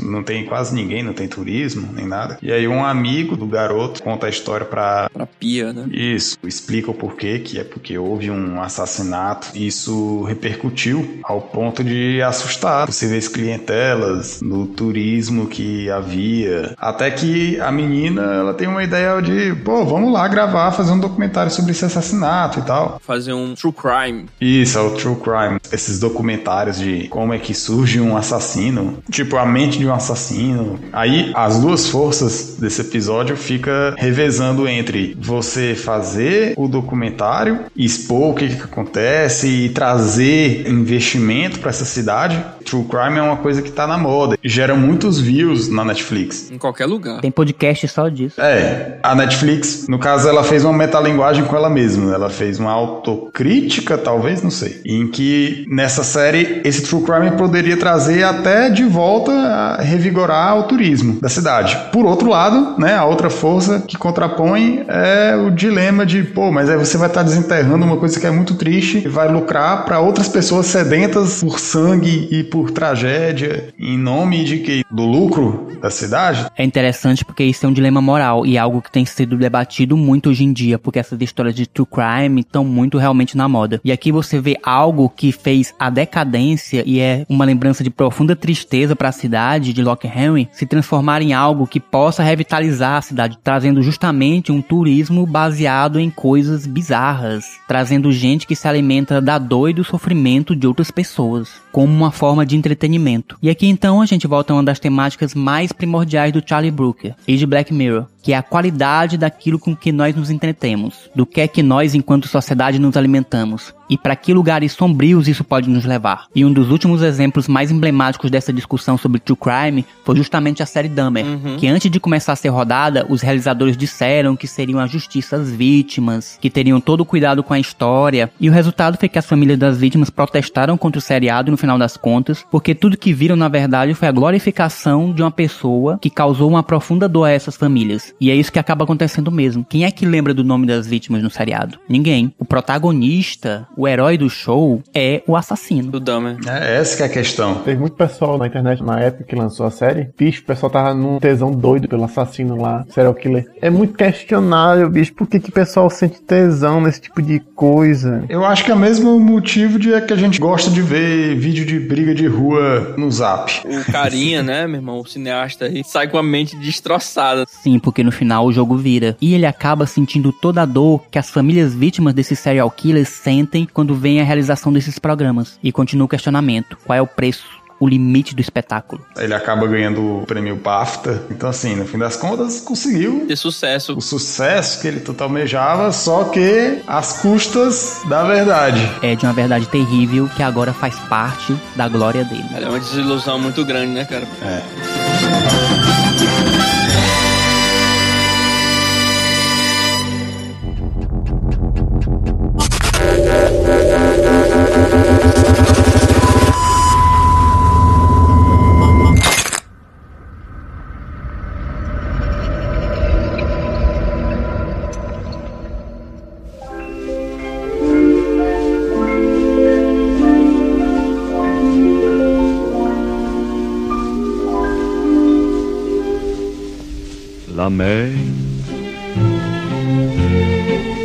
Não tem quase ninguém, não tem turismo, nem nada. E aí um amigo do garoto conta a história pra... Pra Pia, né? Isso, explica o porquê, que é porque houve um assassinato. Isso repercutiu ao ponto de assustar possíveis clientelas no turismo que havia. Até que a menina, ela tem uma ideia de, pô, vamos lá gravar, fazer um documentário sobre esse assassinato e tal. Fazer um true crime. Isso, é o True Crime. Esses documentários de como é que surge um assassino. Tipo, a mente de um assassino. Aí, as duas forças desse episódio fica revezando entre você fazer o documentário, expor o que, que acontece e trazer investimento para essa cidade. True Crime é uma coisa que tá na moda. Gera muitos views na Netflix. Em qualquer lugar. Tem podcast só disso. É, a Netflix, no caso, ela fez uma metalinguagem com ela mesma. Ela fez uma autocrítica, talvez, não sei. Em que nessa série esse True Crime poderia trazer até de volta revigorar o turismo da cidade. Por outro lado, né, a outra força que contrapõe é o dilema de, pô, mas aí você vai estar desenterrando uma coisa que é muito triste e vai lucrar para outras pessoas sedentas por sangue e por tragédia em nome de que do lucro da cidade. É interessante porque isso é um dilema moral e algo que tem sido debatido muito hoje em dia, porque essas histórias de true crime estão muito realmente na moda. E aqui você vê algo que fez a decadência e é uma lembrança de profunda tristeza para a cidade de Loch Henry se transformar em algo que possa revitalizar a cidade, trazendo justamente um turismo baseado em coisas bizarras, trazendo gente que se alimenta da dor e do sofrimento de outras pessoas, como uma forma de entretenimento. E aqui então a gente volta a uma das temáticas mais primordiais do Charlie Brooker e de Black Mirror, que é a qualidade daquilo com que nós nos entretemos, do que é que nós, enquanto sociedade, nos alimentamos, e para que lugares sombrios isso pode nos levar. E um dos últimos exemplos mais emblemáticos dessa discussão sobre true crime foi justamente a série Dahmer, que antes de começar a ser rodada, os realizadores disseram que seriam a justiça às vítimas, que teriam todo o cuidado com a história, e o resultado foi que as famílias das vítimas protestaram contra o seriado no final das contas, porque tudo que viram na verdade foi a glorificação de uma pessoa que causou uma profunda dor a essas famílias. E é isso que acaba acontecendo mesmo. Quem é que lembra do nome das vítimas no seriado? Ninguém. O protagonista, o herói do show, é o assassino. Do Dahmer. É essa que é a questão. Teve muito pessoal na internet na época que lançou a série. Bicho, o pessoal tava num tesão doido pelo assassino lá, serial killer. É muito questionável, bicho, por que, que o pessoal sente tesão nesse tipo de coisa? Eu acho que é o mesmo motivo de que a gente gosta de ver vídeo de briga de rua no zap. O carinha, né, meu irmão? O cineasta aí sai com a mente destroçada. Sim, porque no final o jogo vira. E ele acaba sentindo toda a dor que as famílias vítimas desses serial killers sentem quando vem a realização desses programas. E continua o questionamento: qual é o preço? O limite do espetáculo. Ele acaba ganhando o prêmio BAFTA. Então, assim, no fim das contas, conseguiu Ter sucesso. o sucesso que ele tanto almejava, só que às custas da verdade. É de uma verdade terrível que agora faz parte da glória dele. É uma desilusão muito grande, né, cara? É. La mer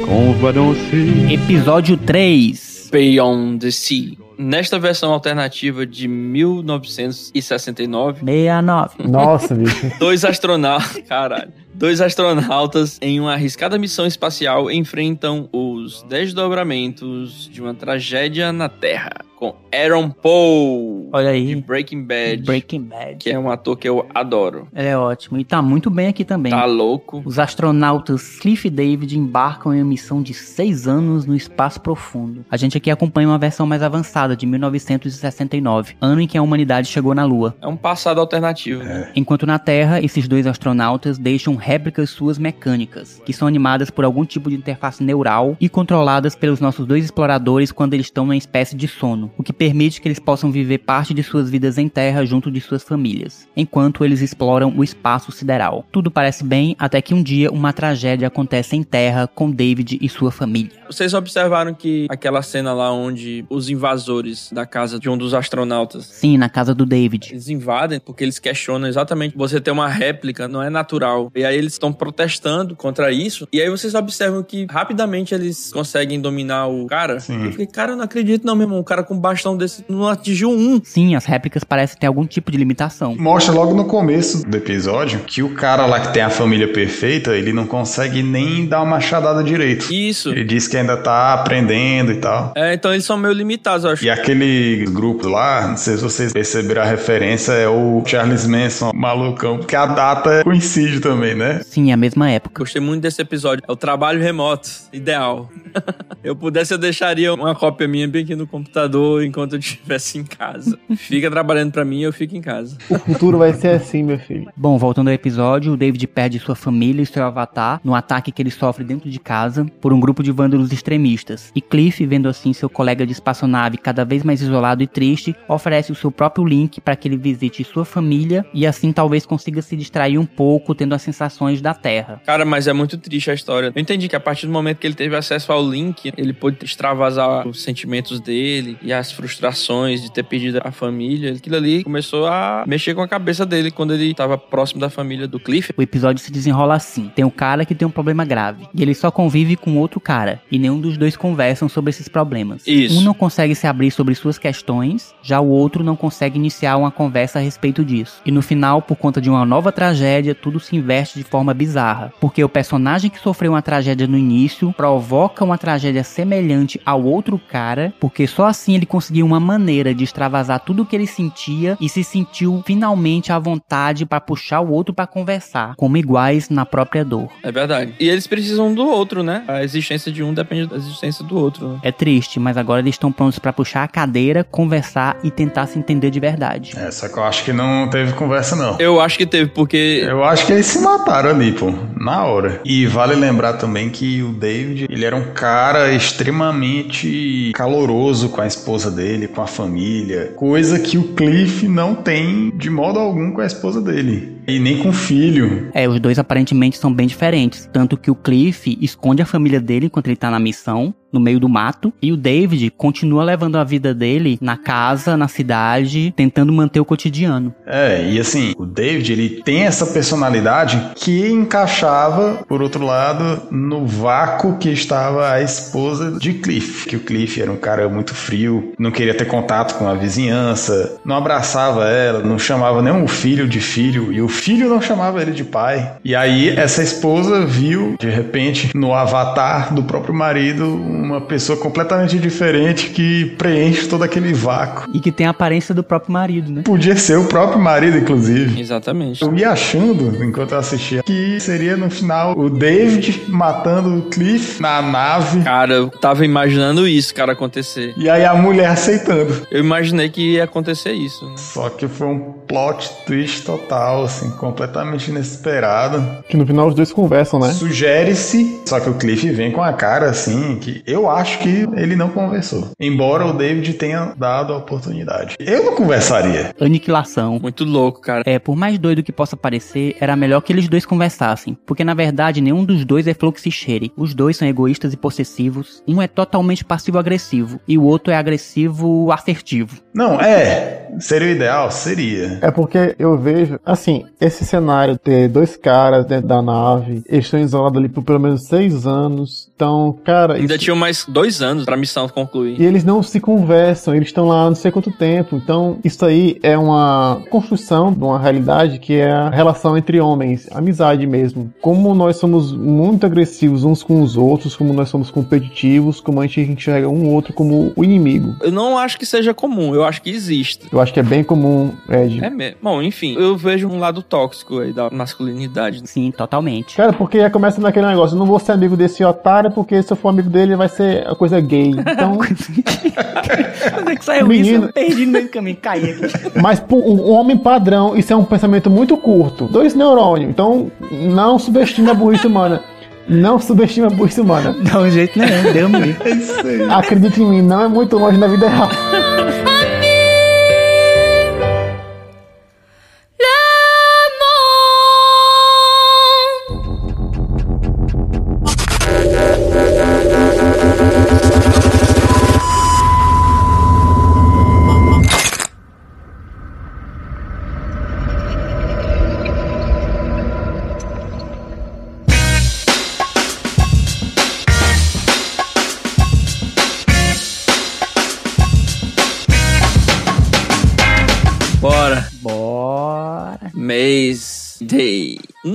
qu'on voit danser Episódio 3. Beyond the Sea. Nesta versão alternativa de 1969, 69. Nossa, bicho. *laughs* dois astronautas. Caralho. Dois astronautas em uma arriscada missão espacial enfrentam os desdobramentos de uma tragédia na Terra com Aaron Paul Olha de aí. Breaking Bad, Breaking Bad. que é um ator que eu adoro. Ele é ótimo. E tá muito bem aqui também. Tá louco? Os astronautas Cliff e David embarcam em uma missão de seis anos no espaço profundo. A gente aqui acompanha uma versão mais avançada, de 1969, ano em que a humanidade chegou na Lua. É um passado alternativo. né? Enquanto na Terra, esses dois astronautas deixam réplicas suas mecânicas, que são animadas por algum tipo de interface neural e controladas pelos nossos dois exploradores quando eles estão numa espécie de sono, o que permite que eles possam viver parte de suas vidas em Terra junto de suas famílias, enquanto eles exploram o espaço sideral. Tudo parece bem até que um dia uma tragédia acontece em Terra com David e sua família. Vocês observaram que aquela cena lá onde os invasores da casa de um dos astronautas Sim, na casa do David. eles invadem porque eles questionam exatamente você ter uma réplica não é natural. E aí eles estão protestando contra isso. E aí vocês observam que rapidamente eles conseguem dominar o cara. Sim. Eu fiquei, cara, eu não acredito não, meu irmão. O cara com bastão desse não atingiu um. Sim, as réplicas parecem ter algum tipo de limitação. Mostra logo no começo do episódio que o cara lá que tem a família perfeita, ele não consegue nem dar uma machadada direito. Isso. Ele diz que ainda tá aprendendo e tal. É, então eles são meio limitados, eu acho. E aquele grupo lá, não sei se vocês perceberam a referência, é o Charles Manson, malucão, porque a data coincide também, né? Sim, é a mesma época. Gostei muito desse episódio. É o trabalho remoto. Ideal. *laughs* eu pudesse, eu deixaria uma cópia minha bem aqui no computador enquanto eu estivesse em casa. Fica trabalhando pra mim, eu fico em casa. O futuro vai ser assim, meu filho. Bom, voltando ao episódio, o David perde sua família e seu avatar no ataque que ele sofre dentro de casa por um grupo de vândalos extremistas. E Cliff, vendo assim seu colega de espaçonave cada vez mais isolado e triste, oferece o seu próprio link para que ele visite sua família e assim talvez consiga se distrair um pouco tendo as sensações da Terra. Cara, mas é muito triste a história. Eu entendi que a partir do momento que ele teve acesso ao link, ele pôde extravasar os sentimentos dele e as frustrações de ter perdido a família. Aquilo ali começou a mexer com a cabeça dele quando ele estava próximo da família do Cliff. O episódio se desenrola assim: tem um cara que tem um problema grave e ele só convive com outro cara e nenhum dos dois conversam sobre esses problemas. Isso. Um não consegue se abrir sobre suas questões, já o outro não consegue iniciar uma conversa a respeito disso. E no final, por conta de uma nova tragédia, tudo se inverte de forma bizarra, porque o personagem que sofreu uma tragédia no início provoca uma tragédia semelhante ao outro cara, porque só assim ele conseguiu uma maneira de extravasar tudo o que ele sentia e se sentiu finalmente à vontade para puxar o outro para conversar, como iguais na própria dor. É verdade. E eles precisam do outro, né? A existência de um depende da existência do outro. Né? É triste, mas agora eles estão prontos para puxar a cadeira, conversar e tentar se entender de verdade. É, só que eu acho que não teve conversa, não. Eu acho que teve, porque Eu acho que eles se mataram ali, pô, na hora. E vale lembrar também que o David, ele era um cara extremamente caloroso com a esposa dele, com a família, coisa que o Cliff não tem de modo algum com a esposa dele. E nem com o filho. É, os dois aparentemente são bem diferentes. Tanto que o Cliff esconde a família dele enquanto ele tá na missão, no meio do mato. E o David continua levando a vida dele na casa, na cidade, tentando manter o cotidiano. É, e assim, o David, ele tem essa personalidade que encaixava, por outro lado, no vácuo que estava a esposa de Cliff. Que o Cliff era um cara muito frio, não queria ter contato com a vizinhança, não abraçava ela, não chamava o filho de filho, e o filho não chamava ele de pai. E aí, essa esposa viu, de repente, no avatar do próprio marido, uma pessoa completamente diferente que preenche todo aquele vácuo. E que tem a aparência do próprio marido, né? Podia ser o próprio marido, inclusive. Exatamente. Eu ia achando, enquanto eu assistia, que seria no final o David matando o Cliff na nave. Cara, eu tava imaginando isso, cara, acontecer. E aí a mulher aceitando. Eu imaginei que ia acontecer isso. né? Só que foi um plot twist total, assim, completamente inesperado. Que no final os dois conversam, né? Sugere-se, só que o Cliff vem com a cara assim, que eu acho que ele não conversou. Embora o David tenha dado a oportunidade. Eu não conversaria. Aniquilação. Muito louco, cara. É, por mais doido que possa parecer, era melhor que eles dois conversassem. Porque na verdade nenhum dos dois é flor que se cheire. Os dois são egoístas e possessivos. Um é totalmente passivo-agressivo. E o outro é agressivo assertivo. Não, é. Seria o ideal? Seria. É porque eu vejo, assim, esse cenário ter dois caras dentro da nave, eles estão isolados ali por pelo menos seis anos. Então, cara. Ainda isso- tinha mais dois anos pra missão concluir. E eles não se conversam, eles estão lá não sei quanto tempo. Então, isso aí é uma construção de uma realidade que é a relação entre homens, amizade mesmo. Como nós somos muito agressivos uns com os outros, como nós somos competitivos, como a gente enxerga um outro como o inimigo. Eu não acho que seja comum, eu acho que existe. Eu acho que é bem comum, Ed. É mesmo. Bom, enfim, eu vejo um lado tóxico aí da masculinidade. Sim, totalmente. Cara, porque começa naquele negócio, eu não vou ser amigo desse otário, porque se eu for amigo dele vai ser a coisa gay. Então, *laughs* Mas é que saiu Menino. isso, eu perdi no meio do caminho, caí aqui. mas pô, um homem padrão, isso é um pensamento muito curto. Dois neurônios. Então, não subestime a burrice humana. Não subestime a burrice humana. Dá um jeito nenhum, deu me É. Acredite em mim, não é muito longe da vida real. *laughs*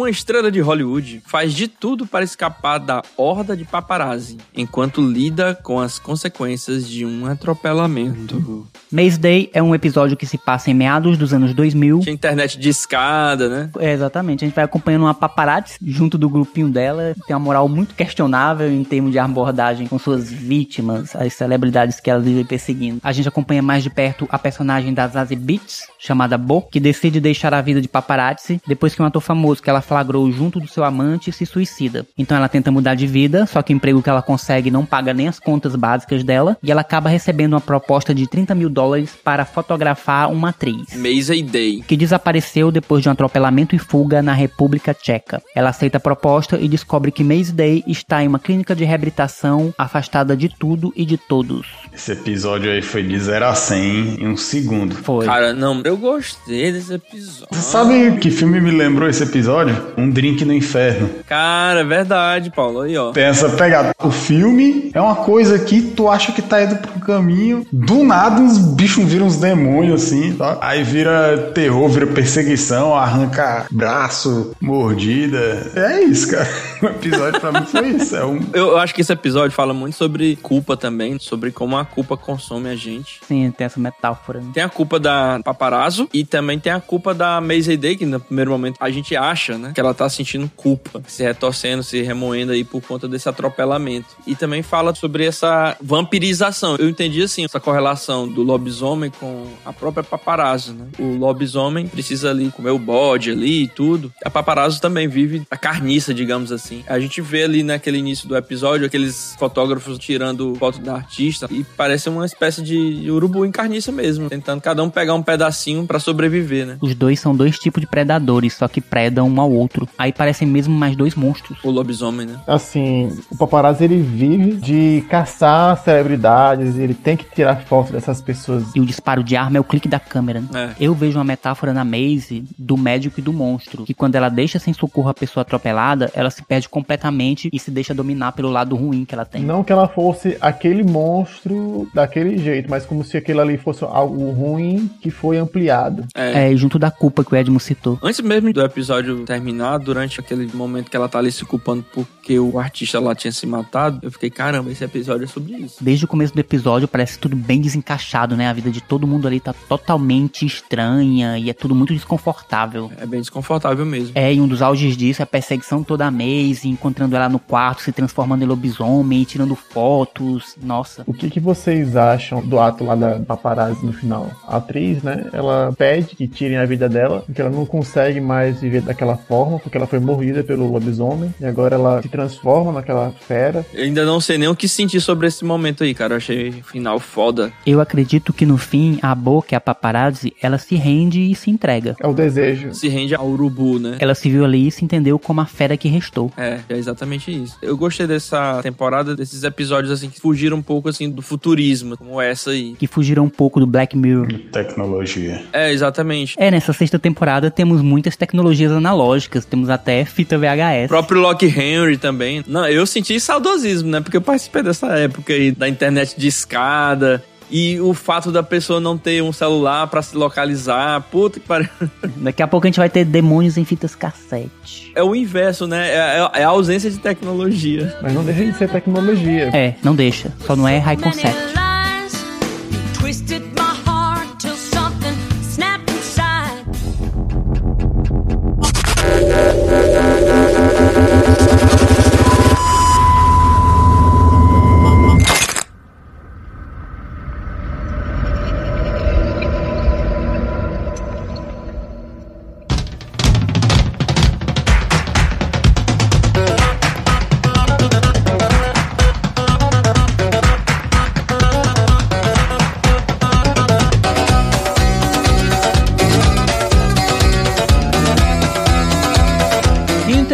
Uma estrela de Hollywood faz de tudo para escapar da horda de paparazzi, enquanto lida com as consequências de um atropelamento. Maze Day é um episódio que se passa em meados dos anos 2000. Tinha internet de escada, né? É, exatamente, a gente vai acompanhando uma paparazzi junto do grupinho dela. Tem uma moral muito questionável em termos de abordagem com suas vítimas, as celebridades que ela vive perseguindo. A gente acompanha mais de perto a personagem da Zazie Beetz, chamada Bo, que decide deixar a vida de paparazzi depois que um ator famoso que ela flagrou junto do seu amante se suicida. Então ela tenta mudar de vida, só que o emprego que ela consegue não paga nem as contas básicas dela, e ela acaba recebendo uma proposta de 30 mil dólares para fotografar uma atriz Mês Day. que desapareceu depois de um atropelamento e fuga na República Tcheca. Ela aceita a proposta e descobre que Maze Day está em uma clínica de reabilitação afastada de tudo e de todos. Esse episódio aí foi de 0 a 100 em um segundo. Foi. Cara, não, eu gostei desse episódio. Você sabe que filme me lembrou esse episódio? Um Drink no Inferno. Cara, é verdade, Paulo. Aí, ó. Tem essa pegada. O filme é uma coisa que tu acha que tá indo pro caminho. Do nada, uns bichos viram uns demônios assim, tá? Aí vira terror, vira perseguição, arranca braço, mordida. É isso, cara. *laughs* O episódio pra mim foi isso. É um. Eu acho que esse episódio fala muito sobre culpa também, sobre como a culpa consome a gente. Sim, tem essa metáfora. né? Tem a culpa da paparazzo e também tem a culpa da Maisie Day, que no primeiro momento a gente acha, né, que ela tá sentindo culpa, se retorcendo, se remoendo aí por conta desse atropelamento. E também fala sobre essa vampirização. Eu entendi assim, essa correlação do lobisomem com a própria paparazzo, né? O lobisomem precisa ali comer o bode ali e tudo. A paparazzo também vive a carniça, digamos assim. A gente vê ali naquele início do episódio aqueles fotógrafos tirando foto da artista e parece uma espécie de urubu em carniça mesmo, tentando cada um pegar um pedacinho pra sobreviver, né? Os dois são dois tipos de predadores, só que predam um ao outro. Aí parecem mesmo mais dois monstros. O lobisomem, né? Assim, o paparazzi ele vive de caçar celebridades, ele tem que tirar foto dessas pessoas. E o disparo de arma é o clique da câmera. né? É. Eu vejo uma metáfora na Maze do médico e do monstro. Que quando ela deixa sem socorro a pessoa atropelada, ela se perde completamente e se deixa dominar pelo lado ruim que ela tem. Não que ela fosse aquele monstro daquele jeito, mas como se aquele ali fosse algo ruim que foi ampliado. É. É, e junto da culpa que o Edmo citou. Antes mesmo do episódio terminar, durante aquele momento que ela tá ali se culpando porque o artista lá tinha se matado, eu fiquei, caramba, esse episódio é sobre isso. Desde o começo do episódio parece tudo bem desencaixado, né? A vida de todo mundo ali tá totalmente estranha e é tudo muito desconfortável. É bem desconfortável mesmo. É, e um dos auges disso é a perseguição toda a Maze, encontrando ela no quarto, se transformando em lobisomem, tirando fotos. Nossa. O que, que vocês acham do ato lá da paparazzi no final? A atriz, né? Ela pede que tirem a vida dela, porque ela não consegue mais viver daquela forma, porque ela foi mordida pelo lobisomem, e agora ela se transforma naquela fera. Eu ainda não sei nem o que sentir sobre esse momento aí, cara. Eu achei o final foda. Eu acredito que no fim, a Bo, que é a paparazzi, ela se rende e se entrega. É o desejo. Se rende ao urubu, né? Ela se viu ali e se entendeu como a fera que restou. É, é exatamente isso. Eu gostei dessa temporada, desses episódios assim que fugiram um pouco assim do futurismo, como essa aí. Que fugiram um pouco do Black Mirror. Tecnologia. É, exatamente. É, nessa sexta temporada temos muitas tecnologias analógicas, temos até fita VHS. O próprio Lock Henry também. Não, eu senti saudosismo, né? Porque eu participei dessa época aí da internet de escada. E o fato da pessoa não ter um celular pra se localizar, puta que pariu. *laughs* Daqui a pouco a gente vai ter demônios em fitas cassete. É o inverso, né? É, é a ausência de tecnologia. Mas não deixa de ser tecnologia. É, não deixa. Só não é high concept.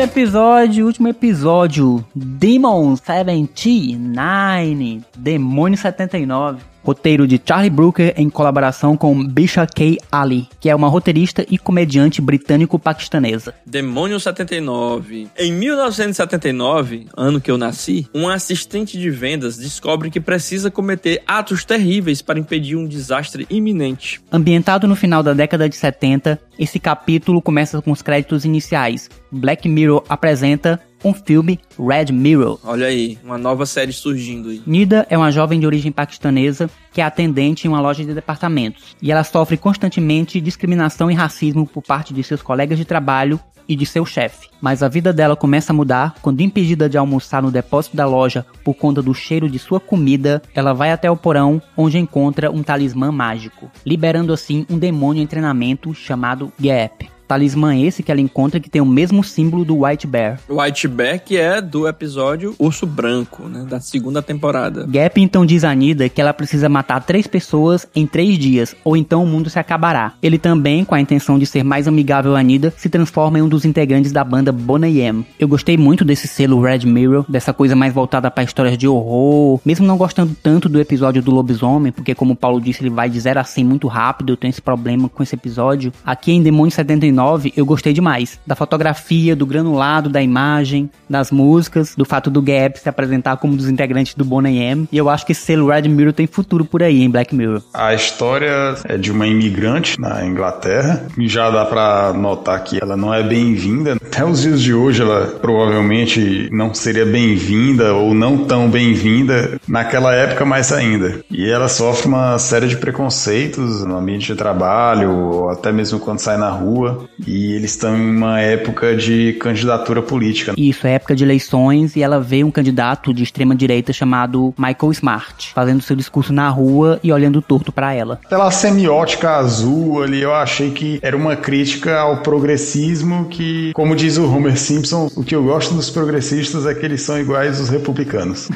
Quinto episódio, último episódio, Demon 79, Demônio 79. Roteiro de Charlie Brooker em colaboração com Bisha K. Ali, que é uma roteirista e comediante britânico-paquistanesa. Demônio 79. Em 1979, ano que eu nasci, um assistente de vendas descobre que precisa cometer atos terríveis para impedir um desastre iminente. Ambientado no final da década de 70, esse capítulo começa com os créditos iniciais. Black Mirror apresenta um filme Red Mirror. Olha aí, uma nova série surgindo aí. Nida é uma jovem de origem paquistanesa que é atendente em uma loja de departamentos e ela sofre constantemente discriminação e racismo por parte de seus colegas de trabalho e de seu chefe. Mas a vida dela começa a mudar quando, impedida de almoçar no depósito da loja por conta do cheiro de sua comida, ela vai até o porão onde encontra um talismã mágico, liberando assim um demônio em treinamento chamado Gap. Talismã esse que ela encontra que tem o mesmo símbolo do White Bear. White Bear, que é do episódio Urso Branco, né? Da segunda temporada. Gap então diz a Nida que ela precisa matar três pessoas em três dias, ou então o mundo se acabará. Ele também, com a intenção de ser mais amigável a Nida, se transforma em um dos integrantes da banda Bonnie M. Eu gostei muito desse selo Red Mirror, dessa coisa mais voltada para histórias de horror, mesmo não gostando tanto do episódio do lobisomem, porque como o Paulo disse, ele vai de 0 a 100 muito rápido, eu tenho esse problema com esse episódio. Aqui em Demônio 79 eu gostei demais. Da fotografia, do granulado da imagem, das músicas, do fato do Gap se apresentar como um dos integrantes do Bonnie M. E eu acho que esse selo Red Mirror tem futuro por aí, em Black Mirror. A história é de uma imigrante na Inglaterra. Já dá pra notar que ela não é bem-vinda. Até os dias de hoje, ela provavelmente não seria bem-vinda ou não tão bem-vinda naquela época mais ainda. E ela sofre uma série de preconceitos no ambiente de trabalho, ou até mesmo quando sai na rua. E eles estão em uma época de candidatura política. Isso, é época de eleições e ela vê um candidato de extrema direita chamado Michael Smart, fazendo seu discurso na rua e olhando torto pra ela. Pela semiótica azul ali, eu achei que era uma crítica ao progressismo que, como diz o Homer Simpson, o que eu gosto dos progressistas é que eles são iguais aos republicanos.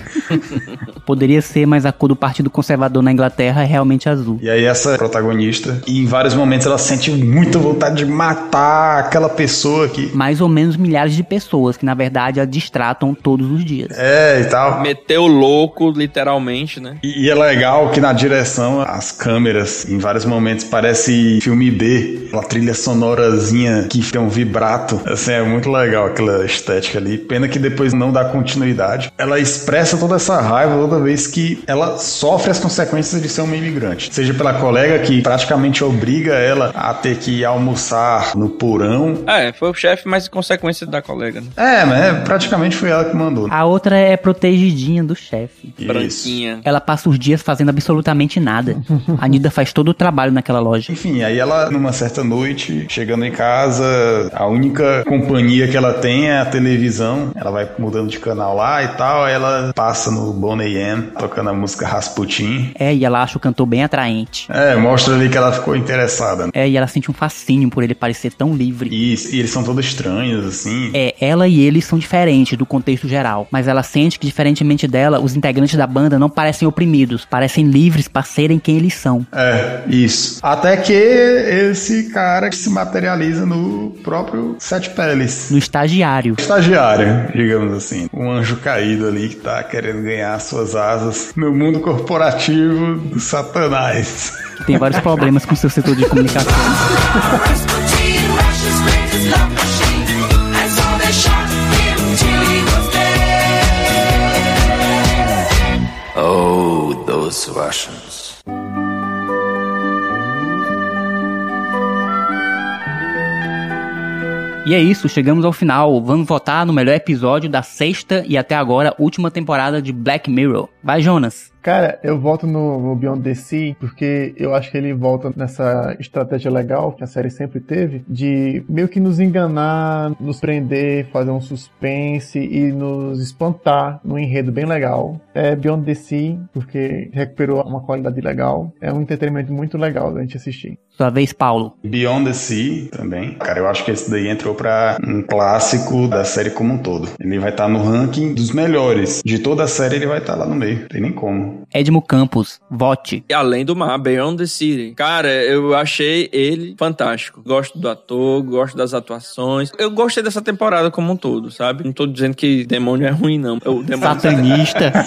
*laughs* Poderia ser, mas a cor do Partido Conservador na Inglaterra é realmente azul. E aí essa protagonista, e em vários momentos ela sente muita vontade de matar aquela pessoa que... Mais ou menos milhares de pessoas que na verdade a distratam todos os dias. É, e tal. Meteu louco, literalmente, né? E, e é legal que na direção as câmeras, em vários momentos, parece filme B. Uma trilha sonorazinha que tem um vibrato. Assim, é muito legal aquela estética ali. Pena que depois não dá continuidade. Ela expressa toda essa raiva toda vez que ela sofre as consequências de ser uma imigrante. Seja pela colega que praticamente obriga ela a ter que almoçar no porão. É, foi o chefe, mas consequência da colega, né? É, mas é, praticamente foi ela que mandou. A outra é protegidinha do chefe. Branquinha. Ela passa os dias fazendo absolutamente nada. A Nida faz todo o trabalho naquela loja. Enfim, aí ela, numa certa noite, chegando em casa, a única companhia que ela tem é a televisão. Ela vai mudando de canal lá e tal, aí ela passa no Bonnie Man, tocando a música Rasputin. É, e ela acha o cantor bem atraente. É, mostra ali que ela ficou interessada. É, e ela sente um fascínio por ele parecer tão livre. Isso, e eles são todos estranhos, assim. É, ela e ele são diferentes do contexto geral, mas ela sente que, diferentemente dela, os integrantes da banda não parecem oprimidos, parecem livres para serem quem eles são. É, isso. Até que esse cara se materializa no próprio Sete Peles. No estagiário. Estagiário, digamos assim. Um anjo caído ali que tá querendo ganhar suas asas no mundo corporativo do Satanás. tem vários problemas com seu setor de comunicação. *laughs* E é isso, chegamos ao final. Vamos votar no melhor episódio da sexta e até agora última temporada de Black Mirror. Vai, Jonas. Cara, eu volto no, no Beyond the Sea porque eu acho que ele volta nessa estratégia legal que a série sempre teve de meio que nos enganar, nos prender, fazer um suspense e nos espantar num enredo bem legal. É Beyond the Sea porque recuperou uma qualidade legal. É um entretenimento muito legal da gente assistir. Sua vez, Paulo. Beyond the Sea também. Cara, eu acho que esse daí entrou pra um clássico da série como um todo. Ele vai estar no ranking dos melhores. De toda a série, ele vai estar lá no meio. Tem nem como. Edmo Campos, vote. E Além do Mar, Beyond the City. Cara, eu achei ele fantástico. Gosto do ator, gosto das atuações. Eu gostei dessa temporada como um todo, sabe? Não tô dizendo que demônio é ruim, não. O demônio Satanista. *laughs*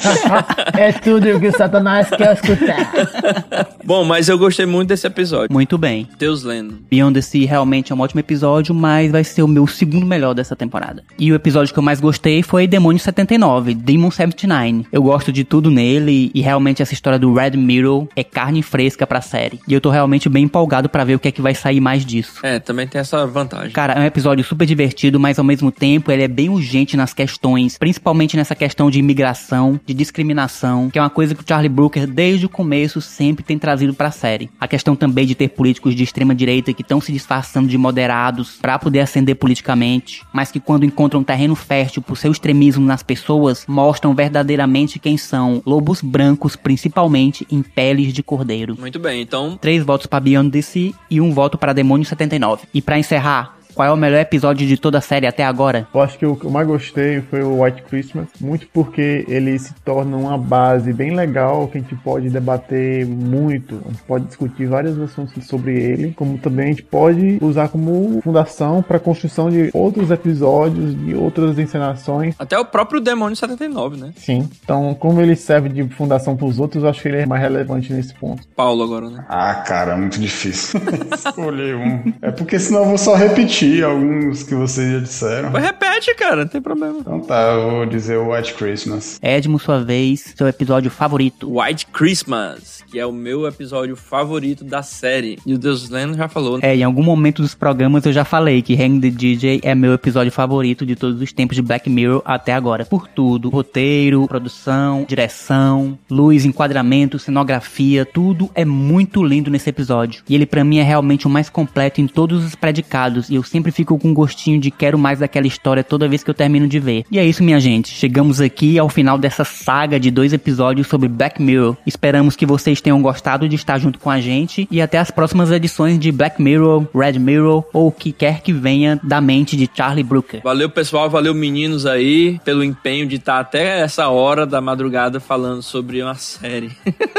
É tudo que o Satanás quer escutar. *laughs* Bom, mas eu gostei muito desse episódio. Muito bem. Deus lendo. Beyond the Sea realmente é um ótimo episódio, mas vai ser o meu segundo melhor dessa temporada. E o episódio que eu mais gostei foi Demônio 79, Demon 79. Eu gosto de tudo nele e realmente essa história do Red Mirror é carne fresca pra série. E eu tô realmente bem empolgado pra ver o que é que vai sair mais disso. É, também tem essa vantagem. Cara, é um episódio super divertido, mas ao mesmo tempo ele é bem urgente nas questões, principalmente nessa questão de imigração, de discriminação, que é uma coisa que o Charlie Brooker desde o começo sempre tem trazido pra série. A questão também de ter políticos de extrema direita que estão se disfarçando de moderados pra poder ascender politicamente, mas que quando encontram terreno fértil pro seu extremismo nas pessoas, mostram verdadeiramente quem são lobos brancos, principalmente em peles de cordeiro. Muito bem, então Três votos para Beyond DC e um voto para Demônio 79. E pra encerrar, qual é o melhor episódio de toda a série até agora? Eu acho que o que eu mais gostei foi o White Christmas, muito porque ele se torna uma base bem legal que a gente pode debater muito, a gente pode discutir vários assuntos sobre ele, como também a gente pode usar como fundação para a construção de outros episódios, de outras encenações. até o próprio Demônio 79, né? Sim. Então, como ele serve de fundação para os outros, eu acho que ele é mais relevante nesse ponto. Paulo agora, né? Ah, cara, muito difícil *laughs* escolher um. É porque senão eu vou só repetir alguns que vocês já disseram. Repete, cara, não tem problema. Então tá, eu vou dizer o White Christmas. Edmo, sua vez, seu episódio favorito. White Christmas, que é o meu episódio favorito da série. E o Deus Lendo já falou. É, em algum momento dos programas eu já falei que Hang the DJ é meu episódio favorito de todos os tempos de Black Mirror até agora. Por tudo. Roteiro, produção, direção, luz, enquadramento, cenografia, tudo é muito lindo nesse episódio. E ele pra mim é realmente o mais completo em todos os predicados. E eu sempre fico com um gostinho de quero mais daquela história toda vez que eu termino de ver. E é isso, minha gente. Chegamos aqui ao final dessa saga de dois episódios sobre Black Mirror. Esperamos que vocês tenham gostado de estar junto com a gente. E até as próximas edições de Black Mirror, Red Mirror ou o que quer que venha da mente de Charlie Brooker. Valeu, pessoal. Valeu, meninos aí, pelo empenho de estar até essa hora da madrugada falando sobre uma série.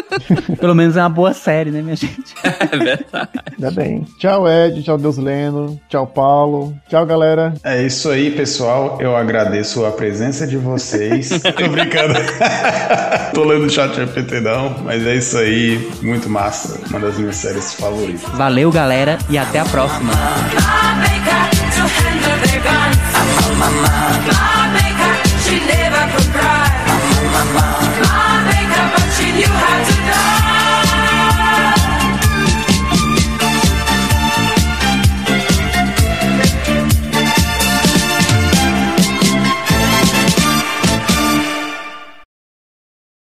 *laughs* Pelo menos é uma boa série, né, minha *laughs* gente? é verdade. Ainda bem. Tchau, Ed. Tchau, Deus Lendo. Tchau, Paulo. Tchau, galera. É isso aí, pessoal. Eu agradeço a presença de vocês. *laughs* Tô brincando. *laughs* Tô lendo o chat GPT não, mas é isso aí. Muito massa. Uma das minhas séries favoritas. Valeu, galera, e até a próxima. She never could cry.